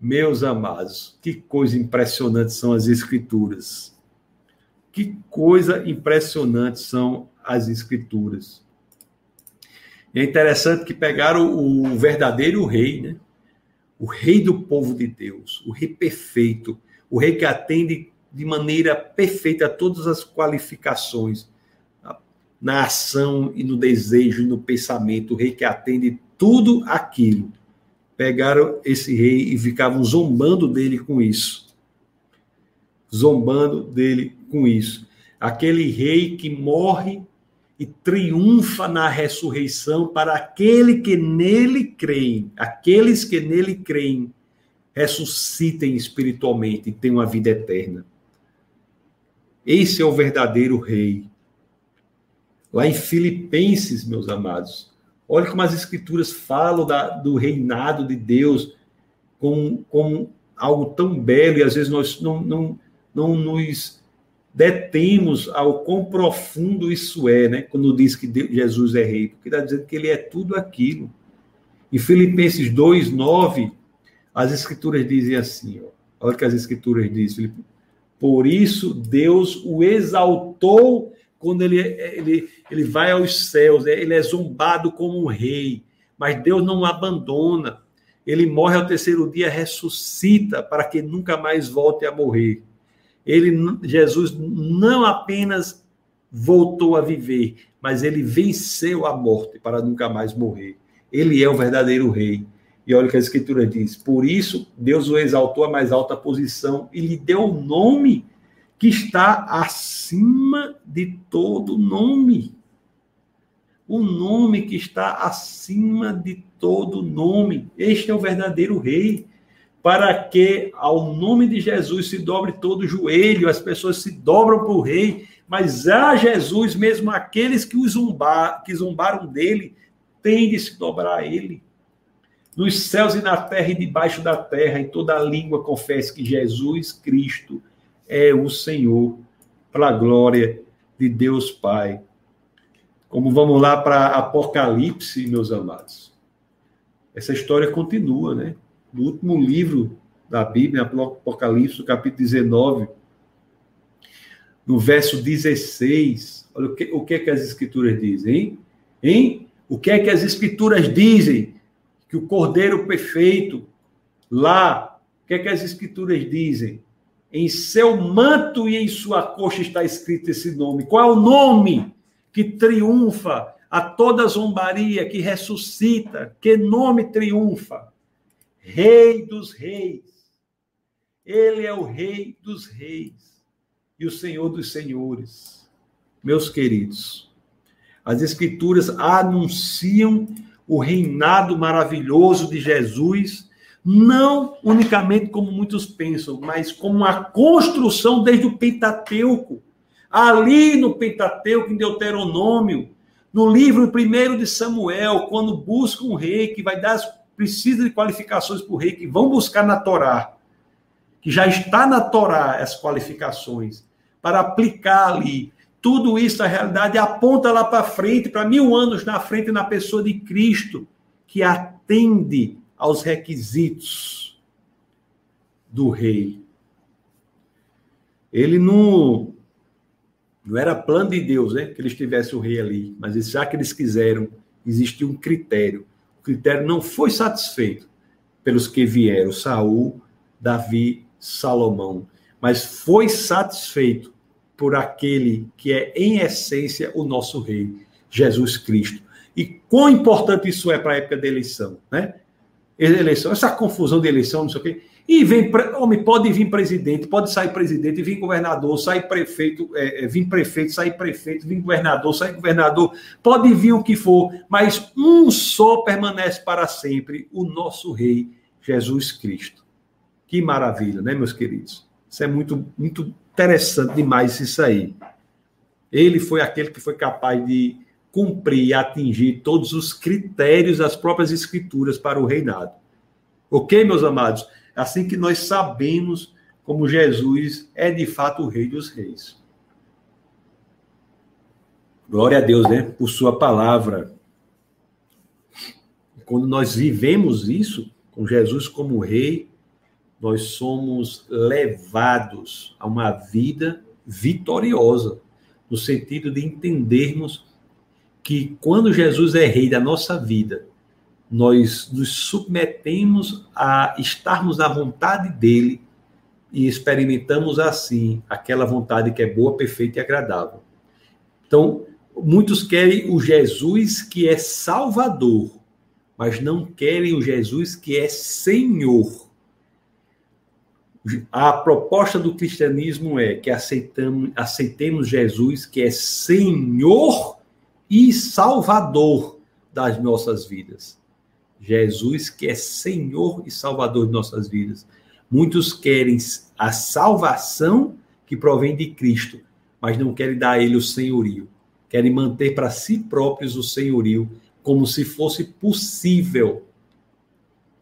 A: Meus amados, que coisa impressionante são as Escrituras. Que coisa impressionante são as Escrituras. É interessante que pegaram o verdadeiro rei, né? o rei do povo de Deus, o rei perfeito, o rei que atende de maneira perfeita todas as qualificações na ação e no desejo e no pensamento, o rei que atende tudo aquilo pegaram esse rei e ficavam zombando dele com isso. Zombando dele com isso. Aquele rei que morre e triunfa na ressurreição para aquele que nele creem, aqueles que nele creem, ressuscitem espiritualmente e tenham uma vida eterna. Esse é o verdadeiro rei. Lá em Filipenses, meus amados, Olha como as escrituras falam da, do reinado de Deus como, como algo tão belo e às vezes nós não, não, não nos detemos ao quão profundo isso é, né? Quando diz que Deus, Jesus é rei, porque está dizendo que ele é tudo aquilo. Em Filipenses 2, 9, as escrituras dizem assim, ó, olha o que as escrituras dizem, por isso Deus o exaltou quando ele, ele, ele vai aos céus, é, ele é zombado como um rei, mas Deus não o abandona. Ele morre ao terceiro dia, ressuscita para que nunca mais volte a morrer. Ele, Jesus não apenas voltou a viver, mas ele venceu a morte para nunca mais morrer. Ele é o verdadeiro rei. E olha o que a Escritura diz: por isso Deus o exaltou à mais alta posição e lhe deu o nome que está acima de todo nome. O nome que está acima de todo nome. Este é o verdadeiro rei. Para que ao nome de Jesus se dobre todo o joelho, as pessoas se dobram para o rei, mas a Jesus, mesmo aqueles que, o que zombaram dele, têm de se dobrar a ele. nos céus e na terra e debaixo da terra, e toda língua confesse que Jesus Cristo é o Senhor, para a glória de Deus Pai. Como vamos lá para Apocalipse, meus amados. Essa história continua, né? No último livro da Bíblia, Apocalipse, capítulo 19, no verso 16, olha o que, o que, é que as escrituras dizem, hein? hein? O que é que as escrituras dizem? Que o Cordeiro perfeito, lá, o que é que as escrituras dizem? Em seu manto e em sua coxa está escrito esse nome. Qual é o nome que triunfa a toda zombaria, que ressuscita? Que nome triunfa? Rei dos reis. Ele é o rei dos reis e o senhor dos senhores. Meus queridos, as escrituras anunciam o reinado maravilhoso de Jesus não unicamente como muitos pensam, mas como uma construção desde o Pentateuco. Ali no Pentateuco, em Deuteronômio, no livro primeiro de Samuel, quando busca um rei que vai dar, precisa de qualificações para o rei, que vão buscar na Torá, que já está na Torá as qualificações, para aplicar ali. Tudo isso, a realidade, aponta lá para frente, para mil anos na frente, na pessoa de Cristo, que atende aos requisitos do rei. Ele não, não era plano de Deus, né? Que eles tivessem o rei ali, mas já que eles quiseram, existia um critério. O critério não foi satisfeito pelos que vieram, Saul, Davi, Salomão, mas foi satisfeito por aquele que é em essência o nosso rei, Jesus Cristo. E quão importante isso é para a época da eleição, né? Eleição, essa confusão de eleição, não sei o quê. E vem, homem, pode vir presidente, pode sair presidente, vir governador, sair prefeito, é, é, vir prefeito, sair prefeito, vir governador, sair governador, pode vir o que for, mas um só permanece para sempre, o nosso rei, Jesus Cristo. Que maravilha, né, meus queridos? Isso é muito, muito interessante demais isso aí. Ele foi aquele que foi capaz de cumprir e atingir todos os critérios das próprias escrituras para o reinado. Ok, meus amados? Assim que nós sabemos como Jesus é de fato o Rei dos Reis. Glória a Deus, né? Por Sua palavra. Quando nós vivemos isso, com Jesus como Rei, nós somos levados a uma vida vitoriosa, no sentido de entendermos que quando Jesus é rei da nossa vida, nós nos submetemos a estarmos na vontade dele e experimentamos assim aquela vontade que é boa, perfeita e agradável. Então, muitos querem o Jesus que é Salvador, mas não querem o Jesus que é Senhor. A proposta do cristianismo é que aceitamos, aceitemos Jesus que é Senhor e Salvador das nossas vidas. Jesus, que é Senhor e Salvador de nossas vidas. Muitos querem a salvação que provém de Cristo, mas não querem dar a ele o senhorio. Querem manter para si próprios o senhorio, como se fosse possível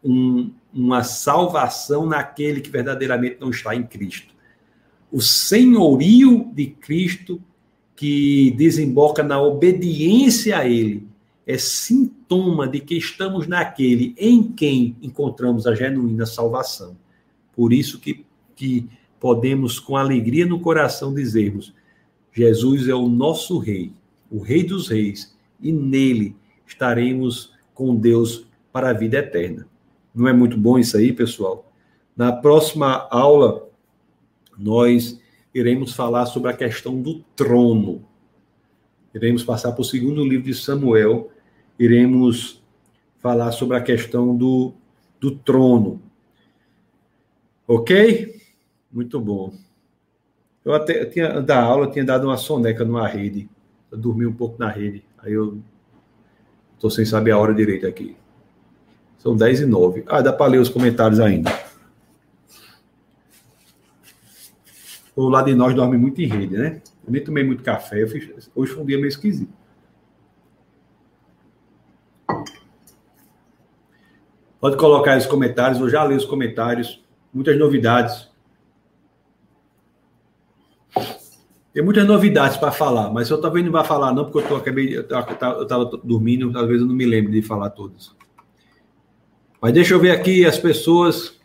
A: um, uma salvação naquele que verdadeiramente não está em Cristo. O senhorio de Cristo que desemboca na obediência a Ele é sintoma de que estamos naquele em quem encontramos a genuína salvação. Por isso que, que podemos, com alegria no coração, dizermos: Jesus é o nosso Rei, o Rei dos Reis, e nele estaremos com Deus para a vida eterna. Não é muito bom isso aí, pessoal? Na próxima aula, nós iremos falar sobre a questão do trono. Iremos passar para o segundo livro de Samuel, iremos falar sobre a questão do, do trono. Ok? Muito bom. Eu até eu tinha, da aula, eu tinha dado uma soneca numa rede. Eu dormi um pouco na rede. Aí eu estou sem saber a hora direita aqui. São 10 e 9. Ah, dá para ler os comentários ainda. O lado de nós dorme muito em rede, né? Eu nem tomei muito café, fiz... hoje foi um dia meio esquisito. Pode colocar os comentários, eu já li os comentários. Muitas novidades. Tem muitas novidades para falar, mas eu talvez não vá falar, não, porque eu, acabei, eu estava dormindo, talvez eu não me lembre de falar todas. Mas deixa eu ver aqui as pessoas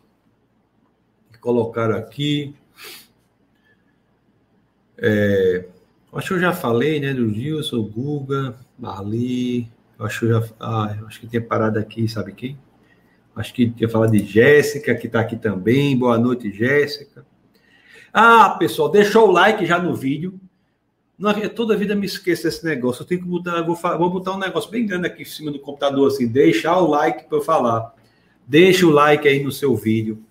A: que colocaram aqui. É, acho que eu já falei, né, do Gilson, Guga, Marli. Acho que eu já. Ah, acho que tinha parado aqui, sabe quem? Acho que tinha falado de Jéssica, que está aqui também. Boa noite, Jéssica. Ah, pessoal, deixou o like já no vídeo. Não, toda vida me esqueço desse negócio. Eu tenho que botar, vou, vou botar um negócio bem grande aqui em cima do computador, assim, deixar o like para eu falar. Deixa o like aí no seu vídeo.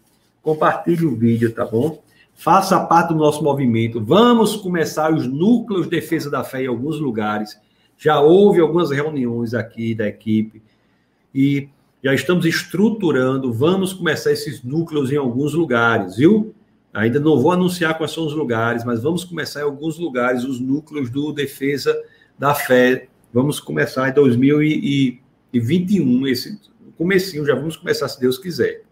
A: Compartilhe o vídeo, tá bom? Faça parte do nosso movimento. Vamos começar os núcleos de defesa da fé em alguns lugares. Já houve algumas reuniões aqui da equipe e já estamos estruturando. Vamos começar esses núcleos em alguns lugares, viu? Ainda não vou anunciar quais são os lugares, mas vamos começar em alguns lugares os núcleos do Defesa da Fé. Vamos começar em 2021, esse comecinho, já vamos começar se Deus quiser.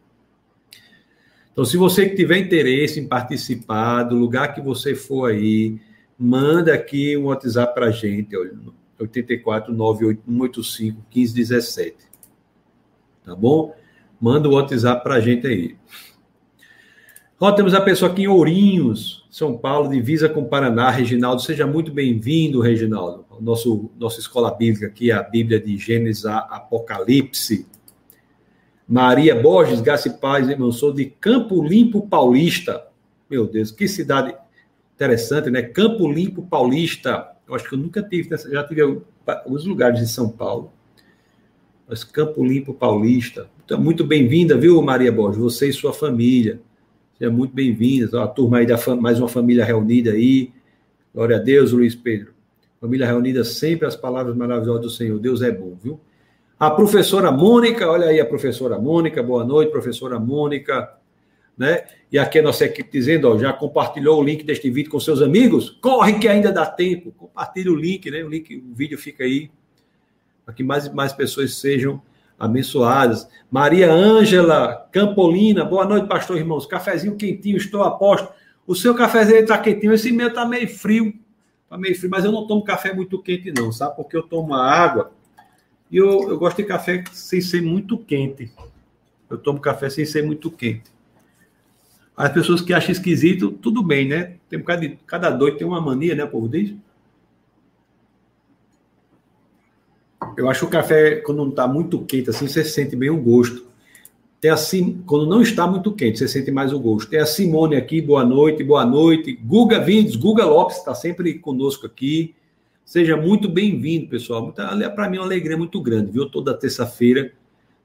A: Então, se você tiver interesse em participar do lugar que você for aí, manda aqui um WhatsApp para a gente, 84 98185 1517. Tá bom? Manda o WhatsApp para a gente aí. Ó, temos a pessoa aqui em Ourinhos, São Paulo, divisa com Paraná. Reginaldo, seja muito bem-vindo, Reginaldo. Nosso, nossa escola bíblica aqui, a Bíblia de Gênesis a Apocalipse. Maria Borges, Paz, irmão, sou de Campo Limpo Paulista. Meu Deus, que cidade interessante, né? Campo Limpo Paulista. Eu acho que eu nunca tive, já tive alguns lugares em São Paulo. Mas Campo Limpo Paulista. Então, muito bem-vinda, viu, Maria Borges? Você e sua família. Seja muito bem-vinda. A turma aí da mais uma família reunida aí. Glória a Deus, Luiz Pedro. Família reunida sempre as palavras maravilhosas do Senhor. Deus é bom, viu? A professora Mônica, olha aí a professora Mônica, boa noite, professora Mônica, né? E aqui a nossa equipe dizendo, ó, já compartilhou o link deste vídeo com seus amigos? Corre que ainda dá tempo. Compartilhe o link, né? O link, o vídeo fica aí para que mais mais pessoas sejam abençoadas. Maria Ângela Campolina, boa noite, pastor irmãos. Cafezinho quentinho, estou a posto. O seu cafezinho está quentinho, esse meu está meio frio. Está meio frio, mas eu não tomo café muito quente, não, sabe? Porque eu tomo água e eu, eu gosto de café sem ser muito quente. Eu tomo café sem ser muito quente. As pessoas que acham esquisito, tudo bem, né? Tem cada, cada doido tem uma mania, né, povo diz? Eu acho o café, quando não está muito quente, assim, você sente bem o gosto. Tem assim, quando não está muito quente, você sente mais o gosto. Tem a Simone aqui, boa noite, boa noite. Guga Vídeos, Guga Lopes está sempre conosco aqui. Seja muito bem-vindo, pessoal. Para mim é uma alegria muito grande, viu? Toda terça-feira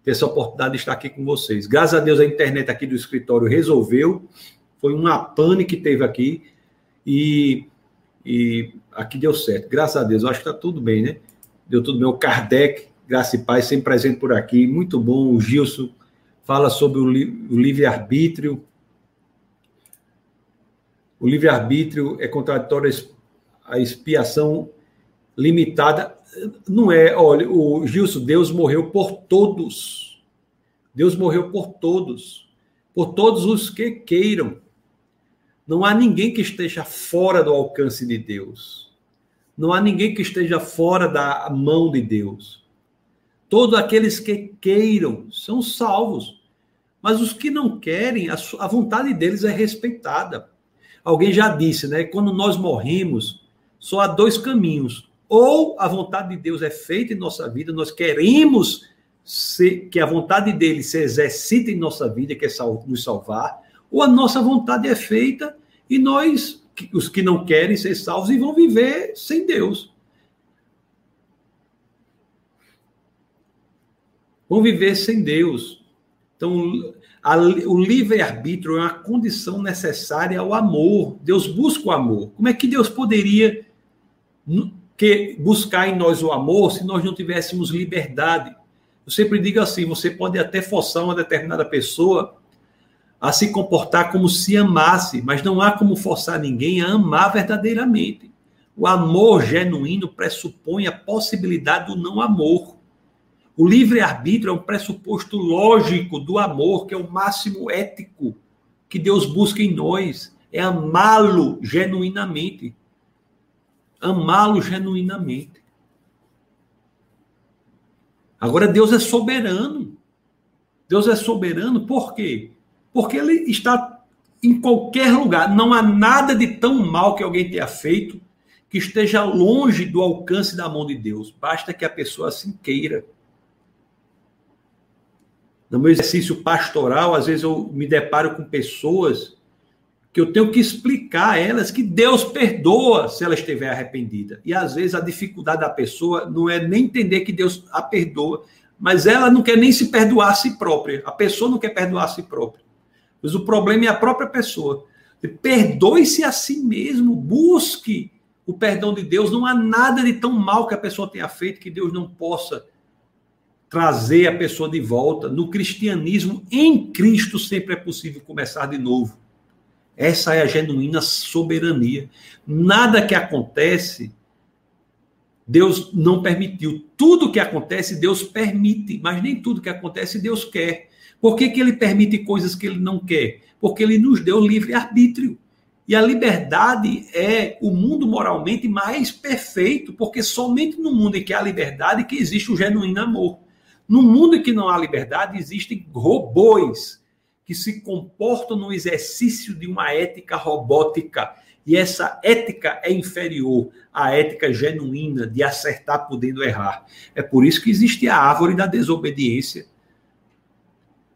A: ter essa oportunidade de estar aqui com vocês. Graças a Deus a internet aqui do escritório resolveu. Foi uma pane que teve aqui e, e aqui deu certo. Graças a Deus, eu acho que está tudo bem, né? deu tudo bem. O Kardec, graça e paz, sempre presente por aqui, muito bom. O Gilson fala sobre o, li o livre-arbítrio. O livre-arbítrio é contraditório à expiação limitada. Não é, olha, o Gilson, Deus morreu por todos. Deus morreu por todos. Por todos os que queiram. Não há ninguém que esteja fora do alcance de Deus. Não há ninguém que esteja fora da mão de Deus. Todos aqueles que queiram são salvos. Mas os que não querem, a, vontade deles é respeitada. Alguém já disse, né? Quando nós morremos, só há dois caminhos. Ou a vontade de Deus é feita em nossa vida, nós queremos ser, que a vontade dele se exercite em nossa vida, que é nos salvar, ou a nossa vontade é feita e nós os que não querem ser salvos e vão viver sem Deus. Vão viver sem Deus. Então, a, o livre-arbítrio é uma condição necessária ao amor. Deus busca o amor. Como é que Deus poderia que, buscar em nós o amor se nós não tivéssemos liberdade? Eu sempre digo assim: você pode até forçar uma determinada pessoa a se comportar como se amasse, mas não há como forçar ninguém a amar verdadeiramente. O amor genuíno pressupõe a possibilidade do não amor. O livre-arbítrio é um pressuposto lógico do amor, que é o máximo ético que Deus busca em nós. É amá-lo genuinamente. Amá-lo genuinamente. Agora, Deus é soberano. Deus é soberano por quê? Porque ele está em qualquer lugar. Não há nada de tão mal que alguém tenha feito que esteja longe do alcance da mão de Deus. Basta que a pessoa assim queira. No meu exercício pastoral, às vezes eu me deparo com pessoas que eu tenho que explicar a elas que Deus perdoa se ela estiver arrependida. E às vezes a dificuldade da pessoa não é nem entender que Deus a perdoa, mas ela não quer nem se perdoar a si própria. A pessoa não quer perdoar a si própria. Mas o problema é a própria pessoa. Perdoe-se a si mesmo, busque o perdão de Deus. Não há nada de tão mal que a pessoa tenha feito que Deus não possa trazer a pessoa de volta. No cristianismo, em Cristo, sempre é possível começar de novo. Essa é a genuína soberania. Nada que acontece, Deus não permitiu. Tudo que acontece, Deus permite, mas nem tudo que acontece, Deus quer. Por que, que ele permite coisas que ele não quer? Porque ele nos deu livre-arbítrio. E a liberdade é o mundo moralmente mais perfeito, porque somente no mundo em que há liberdade que existe o genuíno amor. No mundo em que não há liberdade, existem robôs que se comportam no exercício de uma ética robótica. E essa ética é inferior à ética genuína de acertar podendo errar. É por isso que existe a árvore da desobediência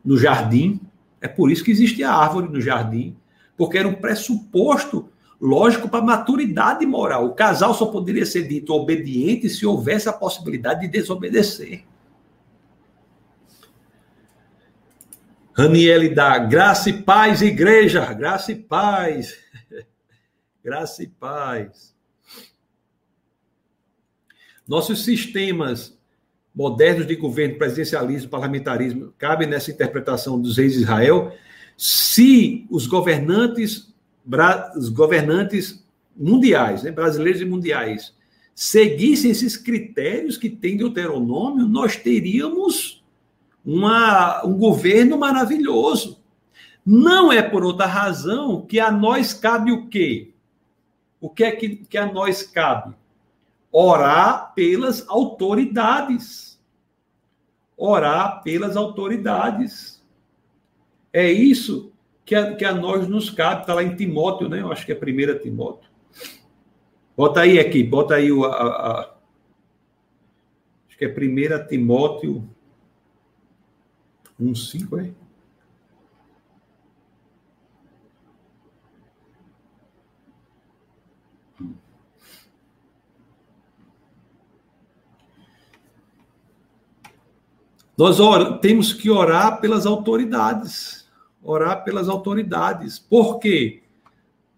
A: no jardim. É por isso que existe a árvore no jardim, porque era um pressuposto lógico para maturidade moral. O casal só poderia ser dito obediente se houvesse a possibilidade de desobedecer. Raniele dá graça e paz, igreja, graça e paz. graça e paz. Nossos sistemas modernos de governo, presidencialismo, parlamentarismo, cabem nessa interpretação dos reis de Israel, se os governantes, os governantes mundiais, né, brasileiros e mundiais, seguissem esses critérios que tem Deuteronômio, nós teríamos uma, um governo maravilhoso. Não é por outra razão que a nós cabe o quê? O que é que, que a nós cabe? Orar pelas autoridades. Orar pelas autoridades. É isso que a, que a nós nos cabe. Está lá em Timóteo, né? Eu acho que é 1 Timóteo. Bota aí aqui, bota aí o. A, a, acho que é 1 Timóteo um cinco, é? Nós temos que orar pelas autoridades. Orar pelas autoridades. Por quê?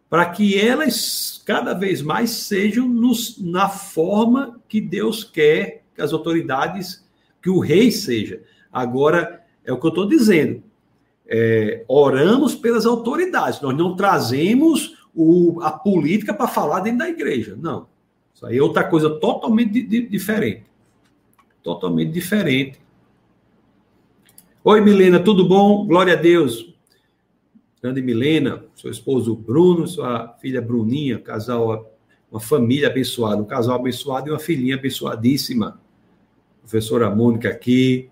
A: Para que elas cada vez mais sejam nos, na forma que Deus quer que as autoridades, que o rei seja. Agora, é o que eu estou dizendo. É, oramos pelas autoridades, nós não trazemos o, a política para falar dentro da igreja. Não. Isso aí é outra coisa totalmente di, di, diferente. Totalmente diferente. Oi, Milena, tudo bom? Glória a Deus. Grande Milena, seu esposo Bruno, sua filha Bruninha, casal, uma família abençoada, um casal abençoado e uma filhinha abençoadíssima. Professora Mônica aqui,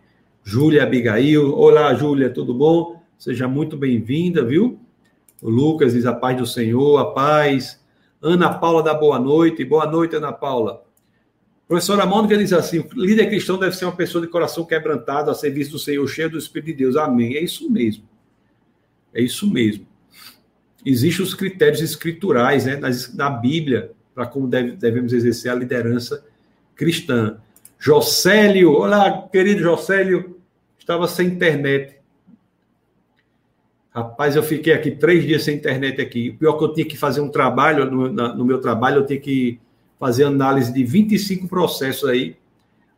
A: Júlia Abigail. Olá, Júlia, tudo bom? Seja muito bem-vinda, viu? O Lucas diz a paz do Senhor, a paz. Ana Paula dá boa noite. Boa noite, Ana Paula. Professora Mônica diz assim: líder cristão deve ser uma pessoa de coração quebrantado, a serviço do Senhor, cheio do Espírito de Deus. Amém. É isso mesmo. É isso mesmo. Existem os critérios escriturais né, na Bíblia para como deve, devemos exercer a liderança cristã. Jocélio, olá, querido Jocélio, estava sem internet. Rapaz, eu fiquei aqui três dias sem internet aqui. Pior que eu tinha que fazer um trabalho, no, na, no meu trabalho, eu tinha que fazer análise de 25 processos aí.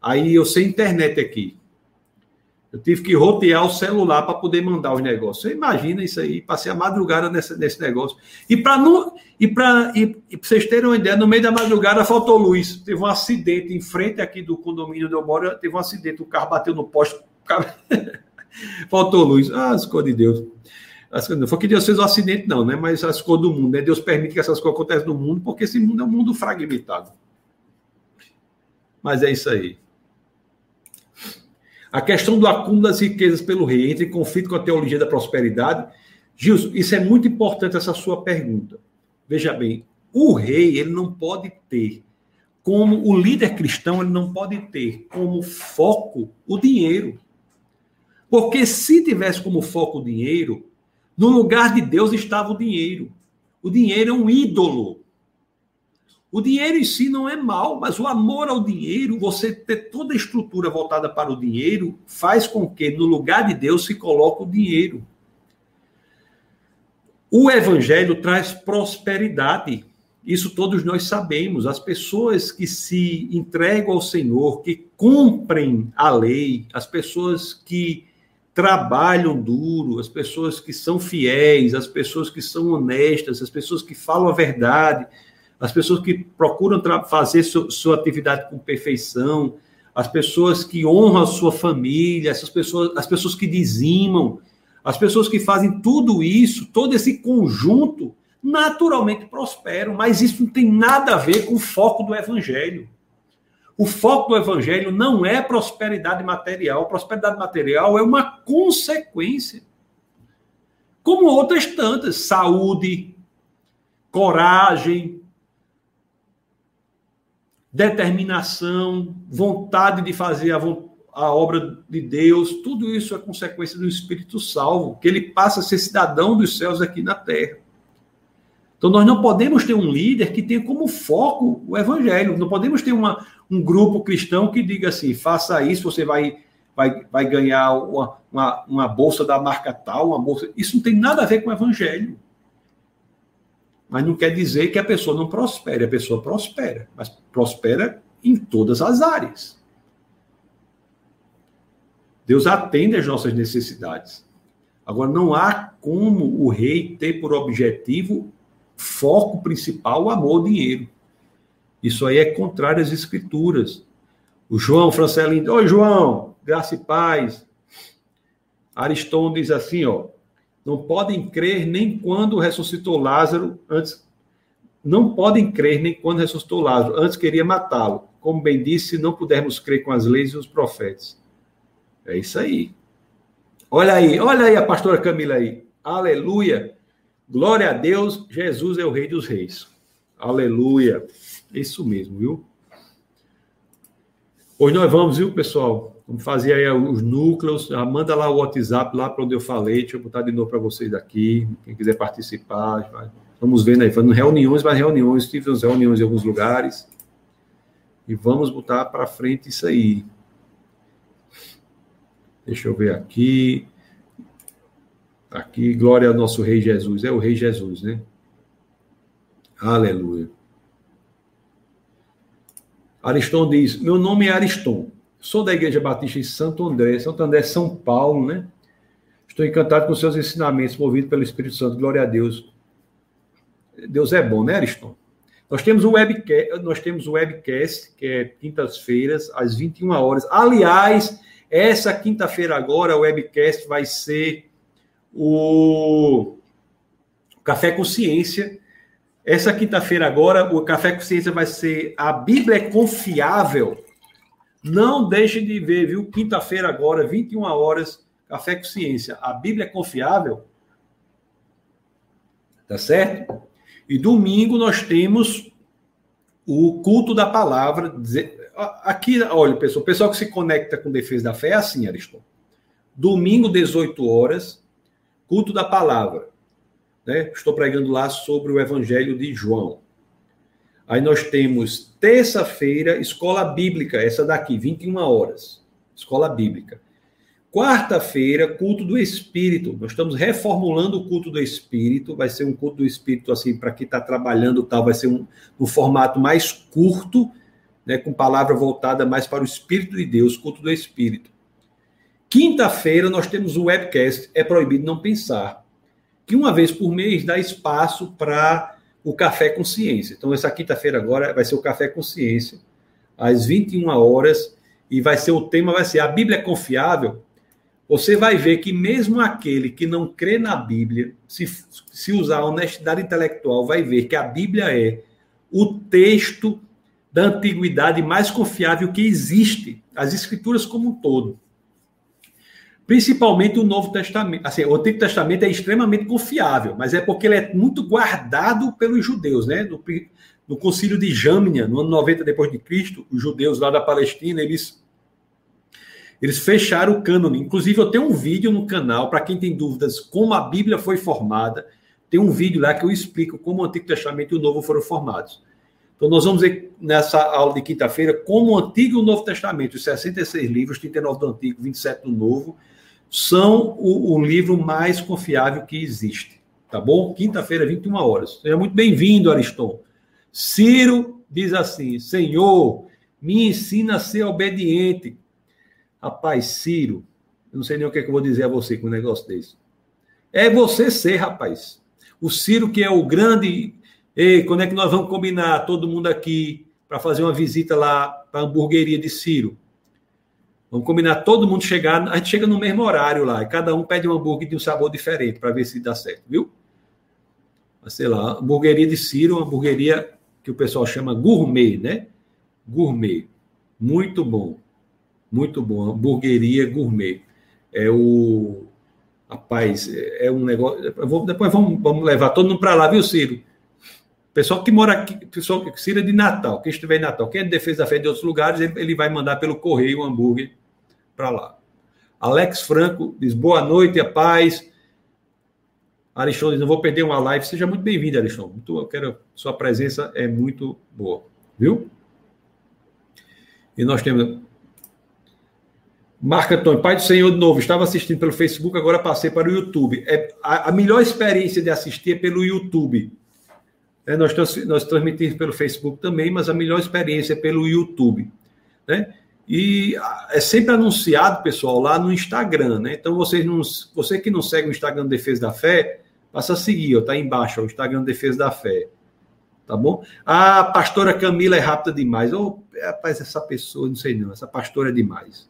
A: Aí eu sem internet aqui. Eu tive que rotear o celular para poder mandar os negócios. Você imagina isso aí? Passei a madrugada nesse, nesse negócio. E para não e para e, e vocês terem uma ideia, no meio da madrugada faltou luz. Teve um acidente em frente aqui do condomínio onde eu moro. Teve um acidente, o carro bateu no poste. faltou luz. Ah, as coisas de Deus. As não foi que Deus fez o um acidente, não, né? Mas as coisas do mundo, né? Deus permite que essas coisas aconteçam no mundo, porque esse mundo é um mundo fragmentado. Mas é isso aí. A questão do acúmulo das riquezas pelo rei entra em conflito com a teologia da prosperidade. Gilson, isso é muito importante, essa sua pergunta. Veja bem, o rei ele não pode ter como o líder cristão ele não pode ter como foco o dinheiro. Porque se tivesse como foco o dinheiro, no lugar de Deus estava o dinheiro. O dinheiro é um ídolo. O dinheiro em si não é mal, mas o amor ao dinheiro, você ter toda a estrutura voltada para o dinheiro, faz com que no lugar de Deus se coloque o dinheiro. O evangelho traz prosperidade. Isso todos nós sabemos. As pessoas que se entregam ao Senhor, que cumprem a lei, as pessoas que trabalham duro, as pessoas que são fiéis, as pessoas que são honestas, as pessoas que falam a verdade, as pessoas que procuram fazer su sua atividade com perfeição, as pessoas que honram a sua família, essas pessoas, as pessoas que dizimam, as pessoas que fazem tudo isso, todo esse conjunto, naturalmente prosperam, mas isso não tem nada a ver com o foco do evangelho. O foco do evangelho não é prosperidade material. Prosperidade material é uma consequência. Como outras tantas, saúde, coragem, determinação, vontade de fazer a, a, obra de Deus, tudo isso é consequência do Espírito Salvo, que ele passa a ser cidadão dos céus aqui na terra. Então nós não podemos ter um líder que tenha como foco o evangelho, não podemos ter uma, um grupo cristão que diga assim, faça isso, você vai, vai, vai ganhar uma, uma, uma bolsa da marca tal, uma bolsa. Isso não tem nada a ver com o evangelho. Mas não quer dizer que a pessoa não prospere, a pessoa prospera, mas prospera em todas as áreas. Deus atende às nossas necessidades. Agora, não há como o rei ter por objetivo, foco principal, amor ao dinheiro. Isso aí é contrário às escrituras. O João Francelino, oi João, graça e paz. Ariston diz assim, ó, não podem crer nem quando ressuscitou Lázaro, antes. Não podem crer nem quando ressuscitou Lázaro, antes queria matá-lo. Como bem disse, se não pudermos crer com as leis e os profetas. É isso aí. Olha aí, olha aí a pastora Camila aí. Aleluia. Glória a Deus, Jesus é o Rei dos Reis. Aleluia. Isso mesmo, viu? Hoje nós vamos, viu, pessoal? Vamos fazer aí os núcleos. Já manda lá o WhatsApp, lá para onde eu falei. Deixa eu botar de novo para vocês aqui. Quem quiser participar. Vamos vendo aí, fazendo reuniões, mais reuniões. Tivemos reuniões em alguns lugares. E vamos botar para frente isso aí. Deixa eu ver aqui. Aqui, glória ao nosso Rei Jesus. É o Rei Jesus, né? Aleluia. Ariston diz: Meu nome é Ariston. Sou da Igreja Batista em Santo André, Santo André, São Paulo, né? Estou encantado com seus ensinamentos, movido pelo Espírito Santo. Glória a Deus. Deus é bom, né, Ariston? Nós temos o webcast, nós temos o webcast, que é quintas-feiras, às 21 horas. Aliás, essa quinta-feira agora, o webcast vai ser o Café Consciência. Essa quinta-feira agora, o Café Consciência vai ser a Bíblia é confiável não deixem de ver, viu? Quinta-feira agora, 21 horas, Café com Ciência. A Bíblia é confiável? Tá certo? E domingo nós temos o culto da palavra. Aqui, olha, pessoal, o pessoal que se conecta com defesa da fé é assim, Aristóteles. Domingo, 18 horas, culto da palavra. Né? Estou pregando lá sobre o Evangelho de João. Aí nós temos terça-feira, escola bíblica, essa daqui, 21 horas. Escola bíblica. Quarta-feira, culto do Espírito. Nós estamos reformulando o culto do Espírito. Vai ser um culto do Espírito, assim, para quem está trabalhando tal, vai ser um, um formato mais curto, né, com palavra voltada mais para o Espírito de Deus, culto do Espírito. Quinta-feira nós temos o webcast É Proibido Não Pensar, que uma vez por mês dá espaço para o Café Consciência. Então, essa quinta-feira agora vai ser o Café Consciência, às 21 horas, e vai ser o tema, vai ser a Bíblia é confiável? Você vai ver que mesmo aquele que não crê na Bíblia, se, se usar a honestidade intelectual, vai ver que a Bíblia é o texto da antiguidade mais confiável que existe, as escrituras como um todo. Principalmente o Novo Testamento. Assim, o Antigo Testamento é extremamente confiável, mas é porque ele é muito guardado pelos judeus, né? No, no concílio de Jâmnia, no ano 90 depois de Cristo, os judeus lá da Palestina, eles eles fecharam o cânone. Inclusive, eu tenho um vídeo no canal, para quem tem dúvidas como a Bíblia foi formada. Tem um vídeo lá que eu explico como o Antigo Testamento e o Novo foram formados. Então, nós vamos ver nessa aula de quinta-feira como o Antigo e o Novo Testamento, os 66 livros, 39 do Antigo, 27 do Novo, são o, o livro mais confiável que existe. Tá bom? Quinta-feira, 21 horas. Seja muito bem-vindo, Ariston. Ciro diz assim: Senhor, me ensina a ser obediente. Rapaz, Ciro, eu não sei nem o que, é que eu vou dizer a você com um negócio desse. É você ser, rapaz. O Ciro, que é o grande. Ei, quando é que nós vamos combinar todo mundo aqui para fazer uma visita lá para a hamburgueria de Ciro? Vamos combinar todo mundo chegar. A gente chega no mesmo horário lá. E cada um pede um hambúrguer de um sabor diferente para ver se dá certo, viu? Mas, sei lá, hamburgueria de Ciro, uma hamburgueria que o pessoal chama gourmet, né? Gourmet. Muito bom. Muito bom. Hamburgueria gourmet. É o. Rapaz, é um negócio. Depois vamos, vamos levar todo mundo para lá, viu, Ciro? Pessoal que mora aqui, pessoal que Ciro é de Natal, quem estiver em Natal, quem é de defesa da fé de outros lugares, ele, ele vai mandar pelo correio um hambúrguer para lá. Alex Franco diz boa noite, a paz. Aristão diz: não vou perder uma live. Seja muito bem-vindo, Aristão. Muito, eu quero, sua presença é muito boa, viu? E nós temos. Marco Antônio, Pai do Senhor de novo, estava assistindo pelo Facebook, agora passei para o YouTube. É, a, a melhor experiência de assistir é pelo YouTube. É, nós, nós transmitimos pelo Facebook também, mas a melhor experiência é pelo YouTube. Né? E é sempre anunciado, pessoal, lá no Instagram, né? Então, vocês não, você que não segue o Instagram Defesa da Fé, passa a seguir, tá aí embaixo, ó, o Instagram Defesa da Fé. Tá bom? A pastora Camila é rápida demais. Oh, rapaz, essa pessoa, não sei não, essa pastora é demais.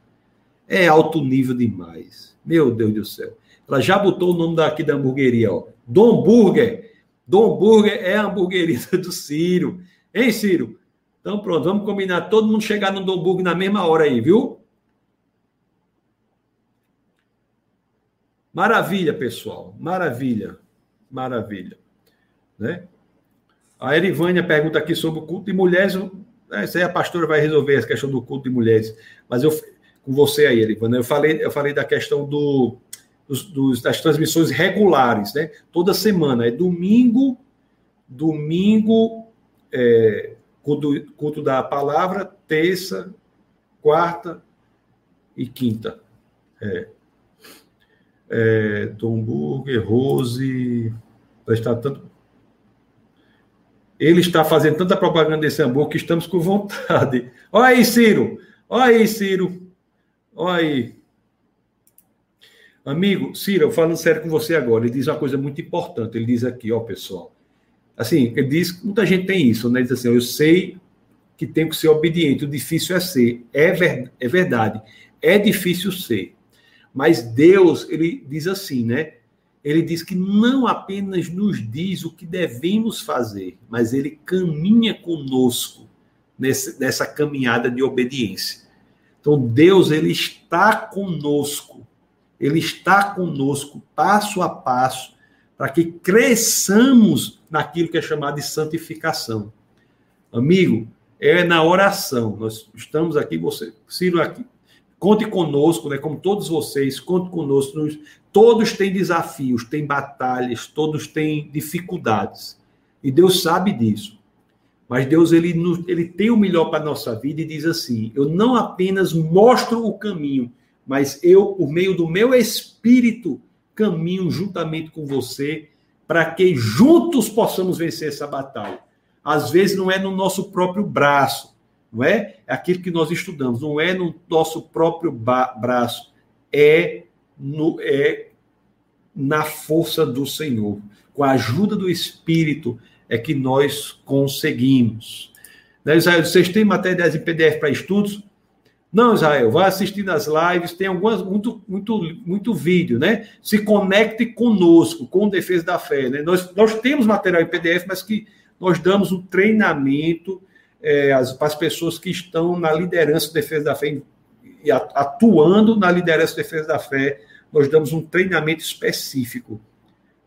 A: É alto nível demais. Meu Deus do céu. Ela já botou o nome daqui da hamburgueria, ó. Dom Burger. Dom Burger é a hamburgueria do Ciro. Hein, Ciro? Então, pronto, vamos combinar todo mundo chegar no Domburg na mesma hora aí, viu? Maravilha, pessoal. Maravilha. Maravilha. Né? A Erivânia pergunta aqui sobre o culto de mulheres. Essa aí a pastora vai resolver essa questão do culto de mulheres. Mas eu, com você aí, Erivânia, eu falei, eu falei da questão do, dos, dos, das transmissões regulares, né? Toda semana. É domingo, domingo, é, culto, culto da palavra, terça, quarta e quinta. É. É, Tom Burger, Rose, está tanto. Ele está fazendo tanta propaganda desse hambúrguer que estamos com vontade. Olha aí, Ciro! Olha aí, Ciro! Olha aí. Amigo, Ciro, falando sério com você agora, ele diz uma coisa muito importante. Ele diz aqui, ó, pessoal. Assim, ele diz, muita gente tem isso, né? Diz assim, eu sei que tenho que ser obediente, o difícil é ser. É, ver, é verdade, é difícil ser. Mas Deus, ele diz assim, né? Ele diz que não apenas nos diz o que devemos fazer, mas ele caminha conosco nessa caminhada de obediência. Então, Deus, ele está conosco. Ele está conosco passo a passo para que cresçamos naquilo que é chamado de santificação. Amigo, é na oração. Nós estamos aqui, você, Ciro aqui, conte conosco, né? Como todos vocês, conte conosco. Todos têm desafios, têm batalhas, todos têm dificuldades. E Deus sabe disso. Mas Deus ele, ele tem o melhor para a nossa vida e diz assim: Eu não apenas mostro o caminho, mas eu, por meio do meu espírito, caminho juntamente com você para que juntos possamos vencer essa batalha. Às vezes não é no nosso próprio braço, não é? É aquilo que nós estudamos, não é no nosso próprio braço. é, no, é na força do Senhor. Com a ajuda do Espírito é que nós conseguimos. Né, Israel, vocês têm materiais em PDF para estudos? Não, Israel, vá assistir nas lives, tem algumas, muito, muito, muito vídeo, né? Se conecte conosco, com Defesa da Fé, né? Nós, nós temos material em PDF, mas que nós damos um treinamento é, as, para as pessoas que estão na liderança de Defesa da Fé e atuando na liderança de Defesa da Fé, nós damos um treinamento específico.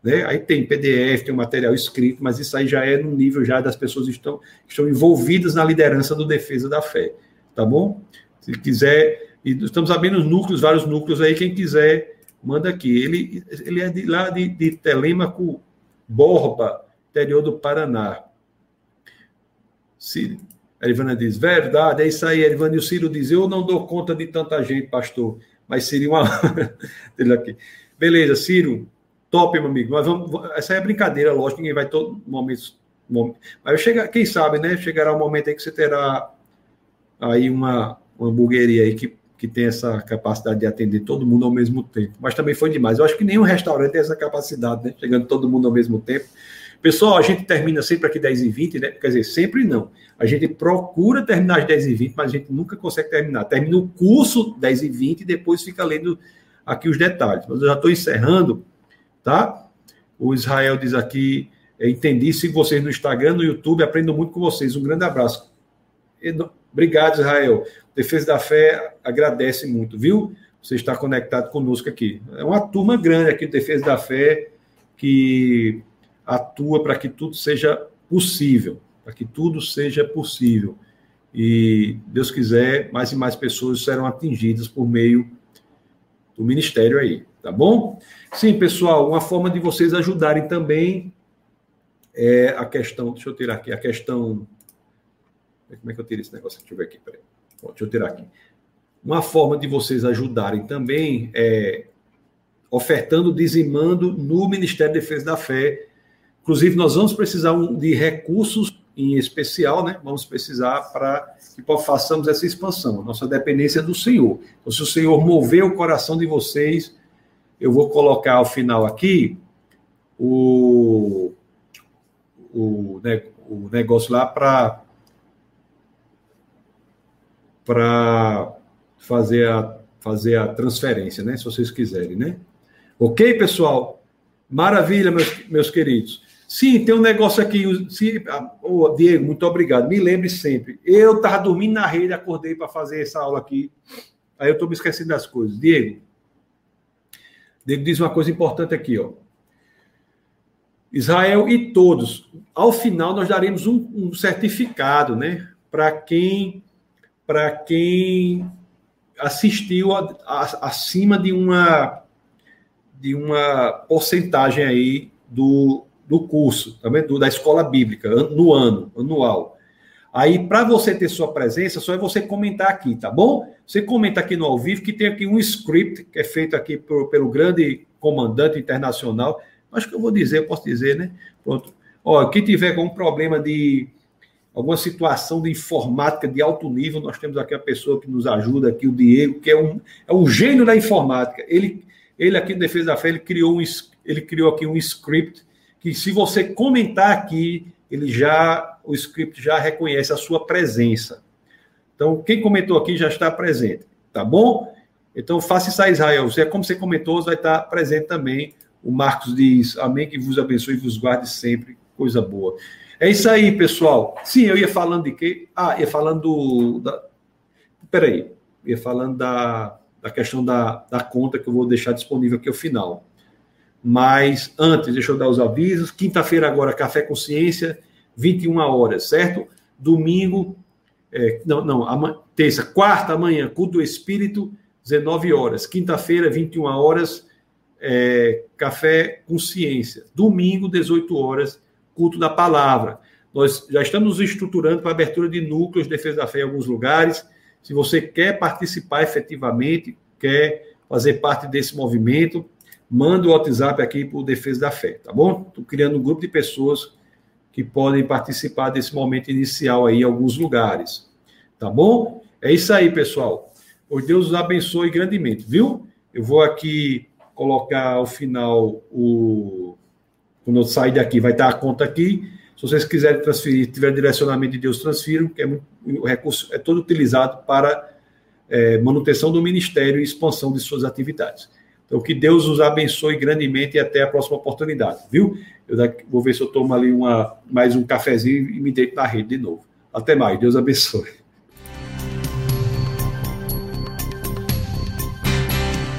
A: Né? Aí tem PDF, tem material escrito, mas isso aí já é no nível já das pessoas que estão, que estão envolvidas na liderança do Defesa da Fé, tá bom? Se quiser, estamos abrindo núcleos, vários núcleos aí, quem quiser, manda aqui. Ele, ele é de, lá de, de Telêmaco, Borba, interior do Paraná. Ciro. A Ivana diz, verdade, é isso aí, Erivana. E o Ciro diz, eu não dou conta de tanta gente, pastor, mas seria uma... Aqui. Beleza, Ciro, top, meu amigo. Mas vamos, essa é brincadeira, lógico, ninguém vai todo momento... momento mas chega, quem sabe, né? Chegará um momento aí que você terá aí uma, uma hamburgueria aí que, que tem essa capacidade de atender todo mundo ao mesmo tempo. Mas também foi demais. Eu acho que nenhum restaurante tem essa capacidade, né? Chegando todo mundo ao mesmo tempo. Pessoal, a gente termina sempre aqui 10 e 20, né? Quer dizer, sempre não. A gente procura terminar às 10 e 20, mas a gente nunca consegue terminar. Termina o curso 10 e 20 e depois fica lendo aqui os detalhes. Mas eu já estou encerrando, tá? O Israel diz aqui, entendi se vocês no Instagram, no YouTube, aprendo muito com vocês. Um grande abraço. Obrigado, Israel. Defesa da Fé agradece muito, viu? Você está conectado conosco aqui. É uma turma grande aqui, Defesa da Fé, que atua para que tudo seja possível, para que tudo seja possível. E, Deus quiser, mais e mais pessoas serão atingidas por meio do ministério aí, tá bom? Sim, pessoal, uma forma de vocês ajudarem também é a questão, deixa eu tirar aqui, a questão como é que eu tiro esse negócio? Deixa eu ver aqui, peraí. Bom, deixa eu tirar aqui. Uma forma de vocês ajudarem também é ofertando, dizimando no Ministério da Defesa da Fé. Inclusive, nós vamos precisar de recursos em especial, né? Vamos precisar para que façamos essa expansão. Nossa dependência é do Senhor. Então, se o Senhor mover o coração de vocês, eu vou colocar ao final aqui o, o, né, o negócio lá para para fazer a, fazer a transferência, né? Se vocês quiserem, né? Ok, pessoal? Maravilha, meus, meus queridos. Sim, tem um negócio aqui. Se, oh, Diego, muito obrigado. Me lembre sempre. Eu estava dormindo na rede, acordei para fazer essa aula aqui. Aí eu estou me esquecendo das coisas. Diego, Diego diz uma coisa importante aqui, ó. Israel e todos. Ao final, nós daremos um, um certificado, né? Para quem para quem assistiu a, a, acima de uma de uma porcentagem aí do, do curso, também tá do, da escola bíblica, no ano, anual. Aí, para você ter sua presença, só é você comentar aqui, tá bom? Você comenta aqui no ao vivo, que tem aqui um script que é feito aqui por, pelo grande comandante internacional. Acho que eu vou dizer, eu posso dizer, né? Pronto. Ó, quem tiver algum problema de alguma situação de informática de alto nível, nós temos aqui a pessoa que nos ajuda aqui, o Diego, que é um, é um gênio da informática. Ele, ele aqui no Defesa da Fé, ele criou, um, ele criou aqui um script que se você comentar aqui, ele já, o script já reconhece a sua presença. Então, quem comentou aqui já está presente, tá bom? Então, faça isso a Israel. Você, como você comentou, vai estar presente também. O Marcos diz, amém, que vos abençoe e vos guarde sempre. Coisa boa. É isso aí, pessoal. Sim, eu ia falando de quê? Ah, ia falando do. Da... Peraí, ia falando da, da questão da, da conta que eu vou deixar disponível aqui ao final. Mas antes, deixa eu dar os avisos. Quinta-feira, agora, Café Consciência, 21 horas, certo? Domingo, é, não, não, terça, quarta, amanhã, culto do Espírito, 19 horas. Quinta-feira, 21 horas, é, Café Consciência. Domingo, 18 horas, culto da palavra. Nós já estamos estruturando para abertura de núcleos de defesa da fé em alguns lugares. Se você quer participar efetivamente, quer fazer parte desse movimento, manda o WhatsApp aqui para o Defesa da Fé, tá bom? Estou criando um grupo de pessoas que podem participar desse momento inicial aí em alguns lugares, tá bom? É isso aí, pessoal. Por Deus os abençoe grandemente, viu? Eu vou aqui colocar ao final o. Quando eu sair daqui, vai estar a conta aqui. Se vocês quiserem transferir, tiver direcionamento de Deus, transfiram, que é muito, o recurso é todo utilizado para é, manutenção do ministério e expansão de suas atividades. Então, que Deus os abençoe grandemente e até a próxima oportunidade, viu? Eu daqui, vou ver se eu tomo ali uma, mais um cafezinho e me deito na rede de novo. Até mais, Deus abençoe.